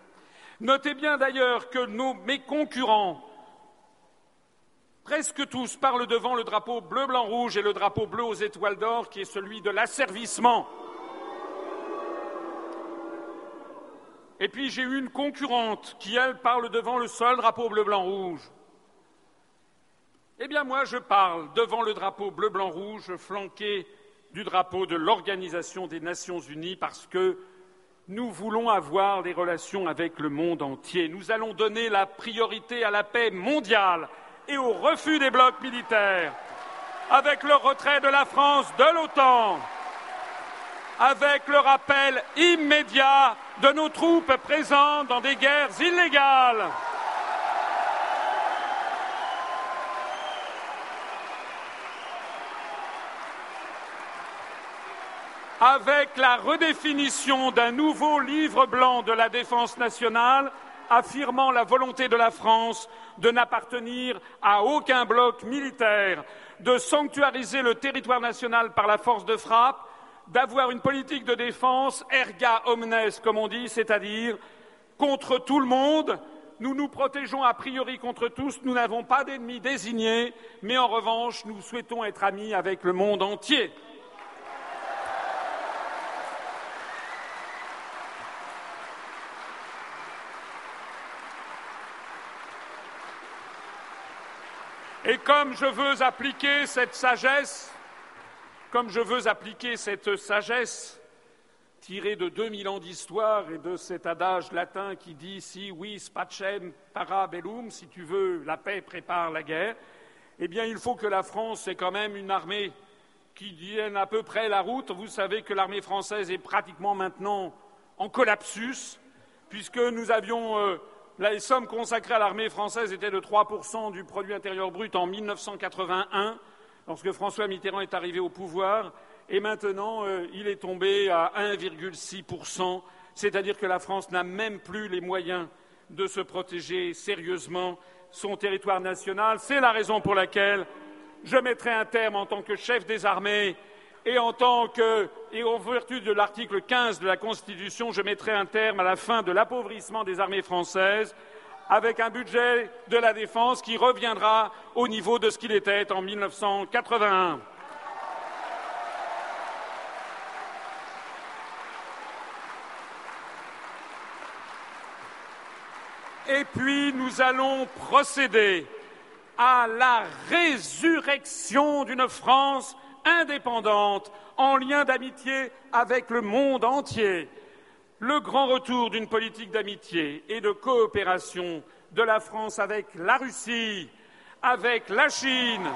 Speaker 3: Notez bien d'ailleurs que mes concurrents Presque tous parlent devant le drapeau bleu, blanc, rouge et le drapeau bleu aux étoiles d'or qui est celui de l'asservissement. Et puis j'ai une concurrente qui, elle, parle devant le seul drapeau bleu, blanc, rouge. Eh bien moi, je parle devant le drapeau bleu, blanc, rouge, flanqué du drapeau de l'Organisation des Nations Unies, parce que nous voulons avoir des relations avec le monde entier. Nous allons donner la priorité à la paix mondiale et au refus des blocs militaires, avec le retrait de la France de l'OTAN, avec le rappel immédiat de nos troupes présentes dans des guerres illégales. avec la redéfinition d'un nouveau livre blanc de la défense nationale affirmant la volonté de la France de n'appartenir à aucun bloc militaire, de sanctuariser le territoire national par la force de frappe, d'avoir une politique de défense erga omnes, comme on dit, c'est-à-dire contre tout le monde. Nous nous protégeons a priori contre tous, nous n'avons pas d'ennemis désignés, mais en revanche, nous souhaitons être amis avec le monde entier. Et comme je veux appliquer cette sagesse, comme je veux appliquer cette sagesse tirée de 2000 ans d'histoire et de cet adage latin qui dit si oui spacem para bellum, si tu veux la paix prépare la guerre, eh bien il faut que la France ait quand même une armée qui tiennent à peu près la route. Vous savez que l'armée française est pratiquement maintenant en collapsus, puisque nous avions euh, les sommes consacrées à l'armée française étaient de 3% du produit intérieur brut en 1981, lorsque François Mitterrand est arrivé au pouvoir, et maintenant euh, il est tombé à 1,6%, c'est-à-dire que la France n'a même plus les moyens de se protéger sérieusement son territoire national. C'est la raison pour laquelle je mettrai un terme en tant que chef des armées et en tant que, et en vertu de l'article 15 de la Constitution, je mettrai un terme à la fin de l'appauvrissement des armées françaises avec un budget de la défense qui reviendra au niveau de ce qu'il était en 1981. Et puis nous allons procéder à la résurrection d'une France indépendante, en lien d'amitié avec le monde entier. Le grand retour d'une politique d'amitié et de coopération de la France avec la Russie, avec la Chine,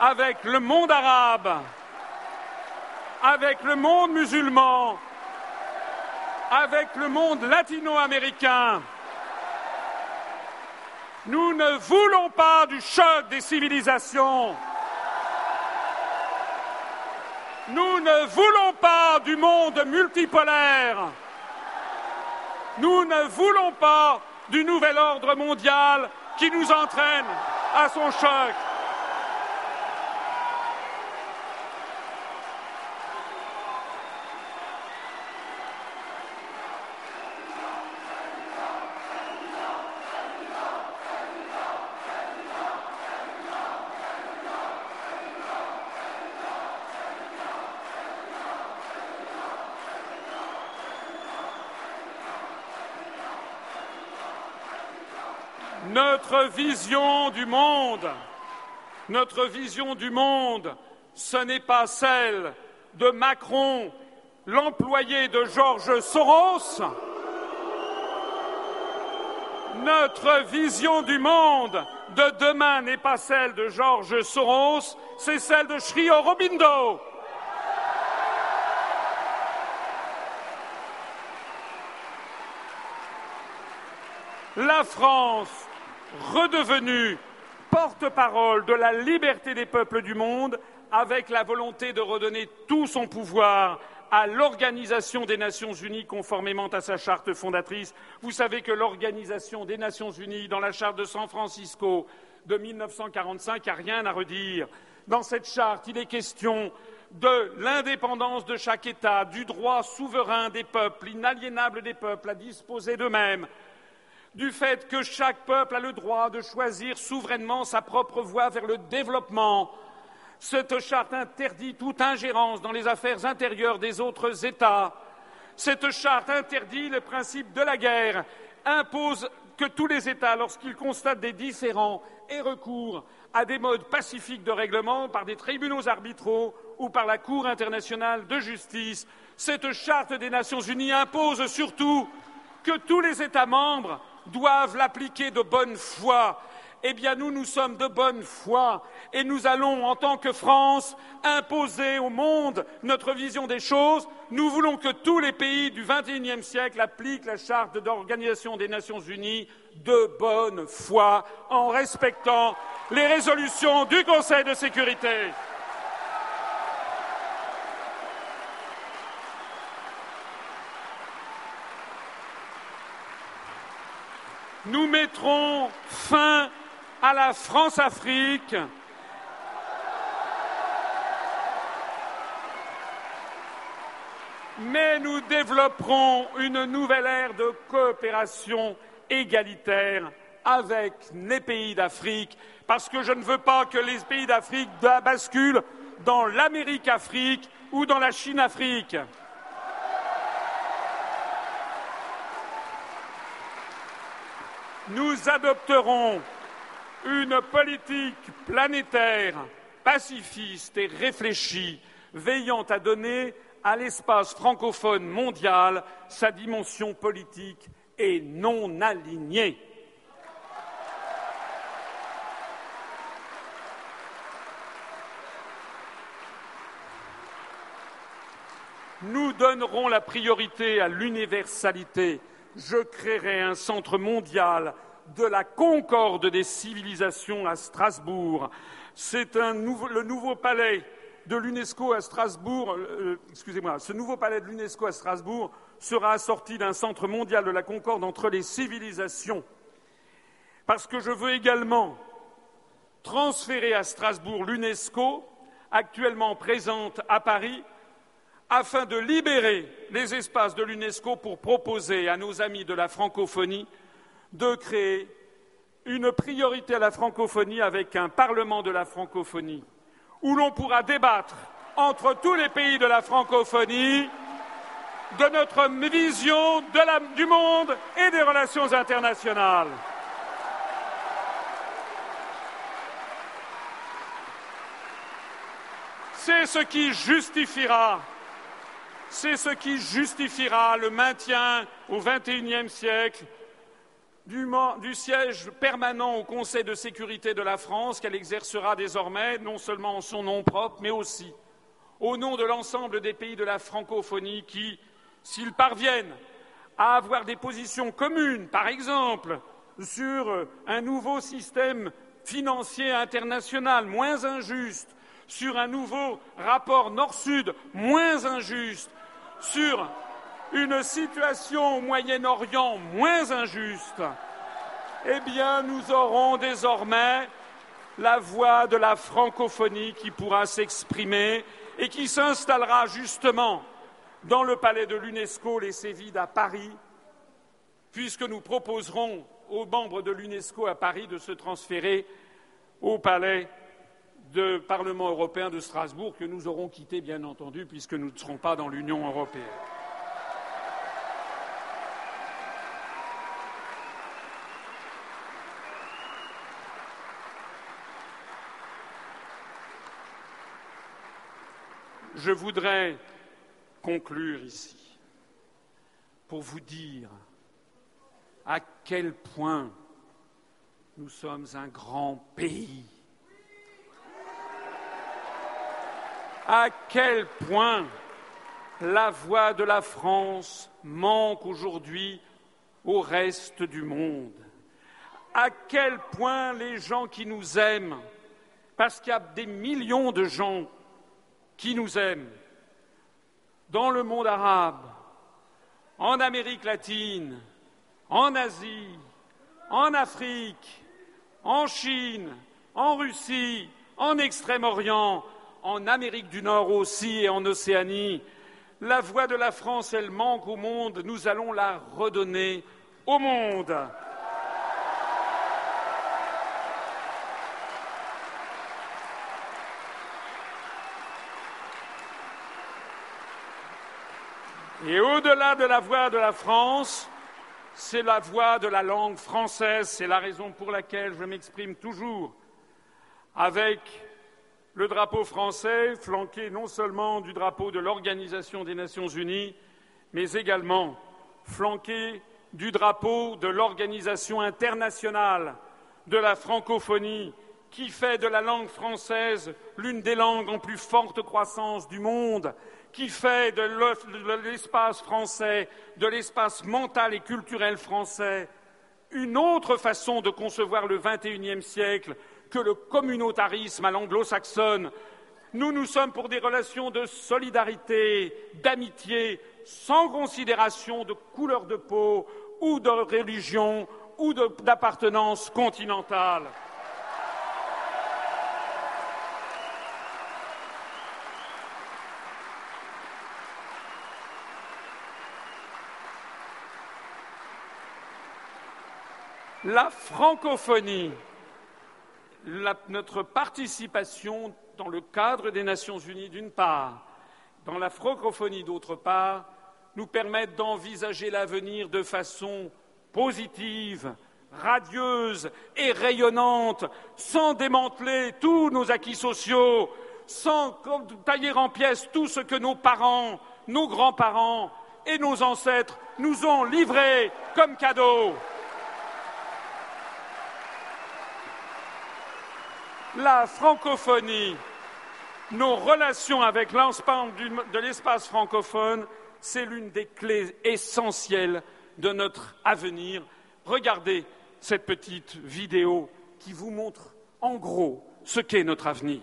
Speaker 3: avec le monde arabe, avec le monde musulman, avec le monde latino-américain, nous ne voulons pas du choc des civilisations. Nous ne voulons pas du monde multipolaire. Nous ne voulons pas du nouvel ordre mondial qui nous entraîne à son choc. Notre vision du monde, notre vision du monde, ce n'est pas celle de Macron, l'employé de Georges Soros. Notre vision du monde de demain n'est pas celle de Georges Soros, c'est celle de Sri Aurobindo. La France redevenu porte-parole de la liberté des peuples du monde, avec la volonté de redonner tout son pouvoir à l'Organisation des Nations Unies conformément à sa charte fondatrice. Vous savez que l'Organisation des Nations Unies, dans la charte de San Francisco de 1945, a rien à redire. Dans cette charte, il est question de l'indépendance de chaque État, du droit souverain des peuples, inaliénable des peuples à disposer d'eux-mêmes, du fait que chaque peuple a le droit de choisir souverainement sa propre voie vers le développement. Cette charte interdit toute ingérence dans les affaires intérieures des autres États. Cette charte interdit le principe de la guerre, impose que tous les États, lorsqu'ils constatent des différends, aient recours à des modes pacifiques de règlement par des tribunaux arbitraux ou par la Cour internationale de justice. Cette charte des Nations unies impose surtout que tous les États membres doivent l'appliquer de bonne foi. Eh bien, nous, nous sommes de bonne foi et nous allons, en tant que France, imposer au monde notre vision des choses. Nous voulons que tous les pays du XXIe siècle appliquent la charte d'organisation des Nations Unies de bonne foi en respectant les résolutions du Conseil de sécurité. Nous mettrons fin à la France-Afrique. Mais nous développerons une nouvelle ère de coopération égalitaire avec les pays d'Afrique, parce que je ne veux pas que les pays d'Afrique basculent dans l'Amérique-Afrique ou dans la Chine-Afrique. nous adopterons une politique planétaire pacifiste et réfléchie, veillant à donner à l'espace francophone mondial sa dimension politique et non alignée. Nous donnerons la priorité à l'universalité je créerai un centre mondial de la concorde des civilisations à Strasbourg. C'est le nouveau palais de l'UNESCO à Strasbourg, euh, euh, excusez-moi, ce nouveau palais de l'UNESCO à Strasbourg sera assorti d'un centre mondial de la concorde entre les civilisations. Parce que je veux également transférer à Strasbourg l'UNESCO, actuellement présente à Paris, afin de libérer les espaces de l'UNESCO pour proposer à nos amis de la francophonie de créer une priorité à la francophonie avec un Parlement de la francophonie, où l'on pourra débattre entre tous les pays de la francophonie de notre vision du monde et des relations internationales. C'est ce qui justifiera, c'est ce qui justifiera le maintien au XXIe siècle du, siège permanent au Conseil de sécurité de la France qu'elle exercera désormais, non seulement en son nom propre, mais aussi au nom de l'ensemble des pays de la francophonie qui, s'ils parviennent à avoir des positions communes, par exemple, sur un nouveau système financier international moins injuste, sur un nouveau rapport Nord-Sud moins injuste, sur une situation au Moyen-Orient moins injuste, eh bien, nous aurons désormais la voix de la francophonie qui pourra s'exprimer et qui s'installera justement dans le palais de l'UNESCO, les Sévides à Paris, puisque nous proposerons aux membres de l'UNESCO à Paris de se transférer au palais de Parlement européen de Strasbourg, que nous aurons quitté, bien entendu, puisque nous ne serons pas dans l'Union européenne. Je voudrais conclure ici pour vous dire à quel point nous sommes un grand pays, à quel point la voix de la France manque aujourd'hui au reste du monde, à quel point les gens qui nous aiment, parce qu'il y a des millions de gens qui nous aiment, dans le monde arabe, en Amérique latine, en Asie, en Afrique, en Chine, en Russie, en Extrême-Orient, en Amérique du Nord aussi et en Océanie. La voix de la France, elle manque au monde, nous allons la redonner au monde. Et au-delà de la voix de la France, c'est la voix de la langue française. C'est la raison pour laquelle je m'exprime toujours avec le drapeau français, flanqué non seulement du drapeau de l'Organisation des Nations Unies, mais également flanqué du drapeau de l'Organisation internationale de la francophonie, qui fait de la langue française l'une des langues en plus forte croissance du monde qui fait de l'espace français, de l'espace mental et culturel français, une autre façon de concevoir le XXIe siècle que le communautarisme à l'anglo-saxonne. Nous, nous sommes pour des relations de solidarité, d'amitié, sans considération de couleur de peau ou de religion ou d'appartenance continentale. La francophonie, notre participation dans le cadre des Nations Unies d'une part, dans la francophonie d'autre part, nous permettent d'envisager l'avenir de façon positive, radieuse et rayonnante, sans démanteler tous nos acquis sociaux, sans tailler en pièces tout ce que nos parents, nos grands-parents et nos ancêtres nous ont livré comme cadeau. La francophonie, nos relations avec l'ensemble de l'espace francophone, c'est l'une des clés essentielles de notre avenir. Regardez cette petite vidéo qui vous montre en gros ce qu'est notre avenir.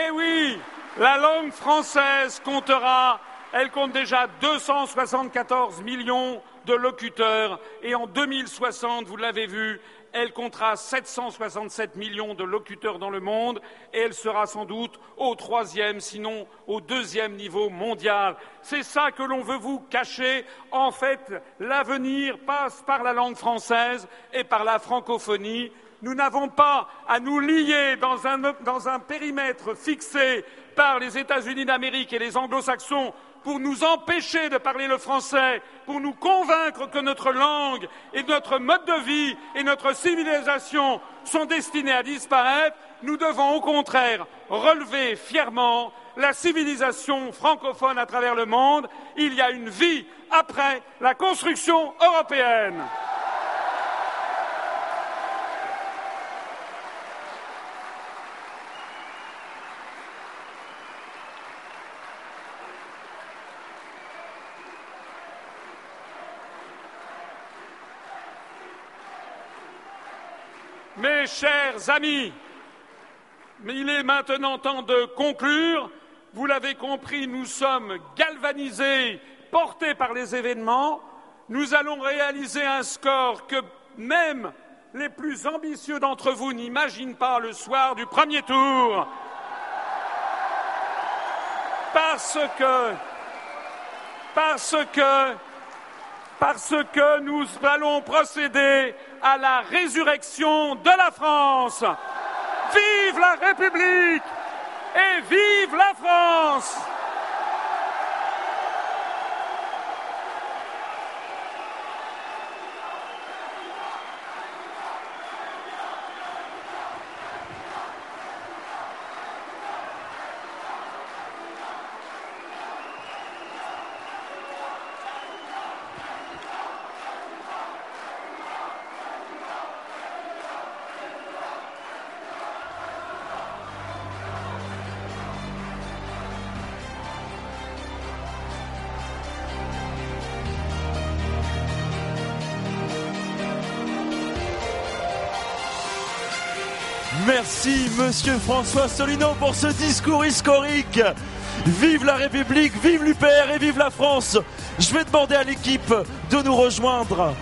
Speaker 3: Eh oui, la langue française comptera, elle compte déjà 274 millions de locuteurs et en 2060, vous l'avez vu, elle comptera 767 millions de locuteurs dans le monde et elle sera sans doute au troisième, sinon au deuxième niveau mondial. C'est ça que l'on veut vous cacher. En fait, l'avenir passe par la langue française et par la francophonie. Nous n'avons pas à nous lier dans un, périmètre fixé par les États-Unis d'Amérique et les anglo-saxons pour nous empêcher de parler le français, pour nous convaincre que notre langue et notre mode de vie et notre civilisation sont destinés à disparaître, nous devons au contraire relever fièrement la civilisation francophone à travers le monde. Il y a une vie après la construction européenne. Mes chers amis, il est maintenant temps de conclure. Vous l'avez compris, nous sommes galvanisés, portés par les événements. Nous allons réaliser un score que même les plus ambitieux d'entre vous n'imaginent pas le soir du premier tour. Parce que, parce que, parce que nous allons procéder à la résurrection de la France. Vive la République et vive la France
Speaker 2: monsieur François Solino, pour ce discours historique. Vive la République, vive l'UPR et vive la France. Je vais demander à l'équipe de nous rejoindre.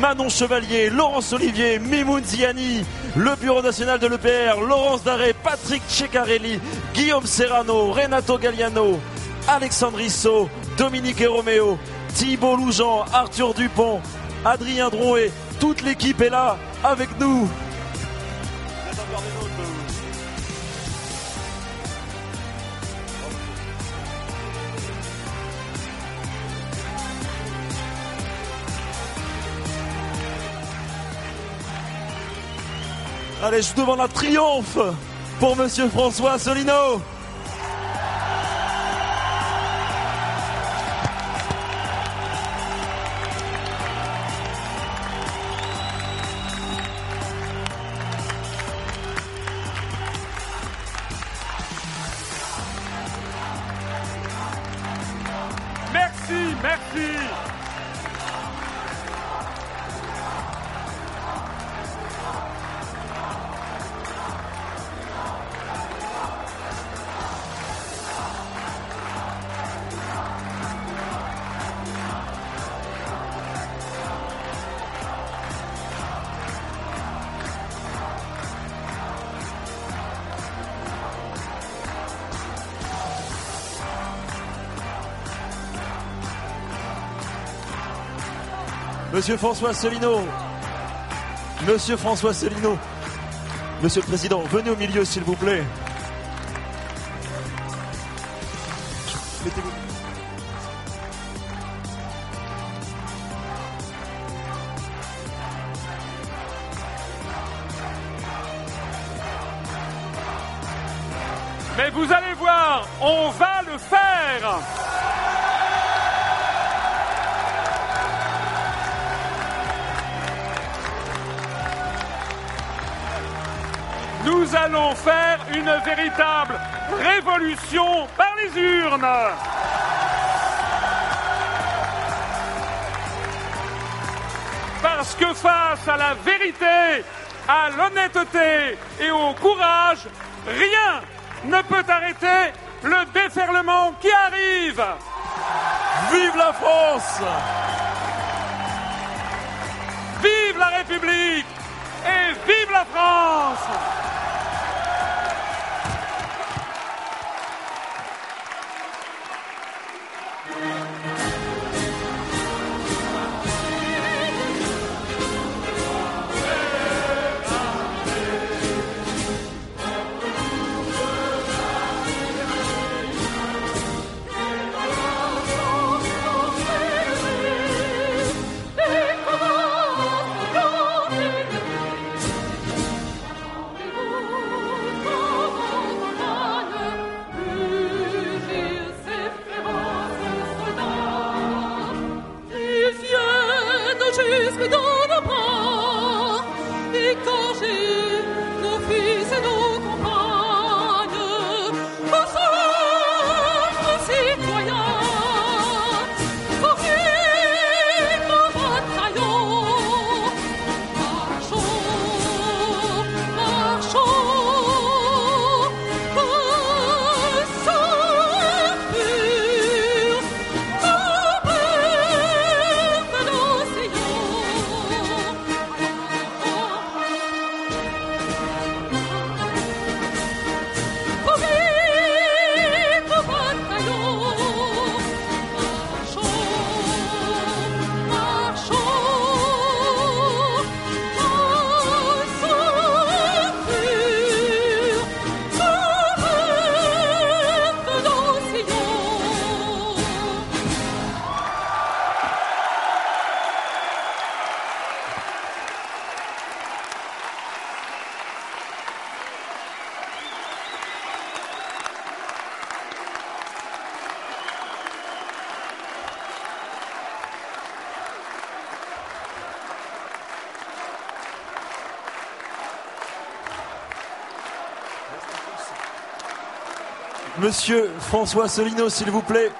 Speaker 2: Manon Chevalier, Laurence Olivier, Mimoun Ziani, le Bureau national de l'EPR, Laurence Daré, Patrick Ceccarelli, Guillaume Serrano, Renato Galliano, Alexandre Issot, Dominique Romeo, Thibault Loujean, Arthur Dupont, Adrien Drouet, toute l'équipe est là avec nous. Allez, je vous demande un triomphe pour Monsieur François Solino. Monsieur François Solino. Monsieur François Solino. Monsieur le Président, venez au milieu s'il vous plaît.
Speaker 3: Face à la vérité, à l'honnêteté et au courage, rien,
Speaker 7: ne peut arrêter le déferlement qui arrive.
Speaker 2: Vive la France
Speaker 7: Vive la République et vive la France
Speaker 2: Monsieur François Solino, s'il vous plaît.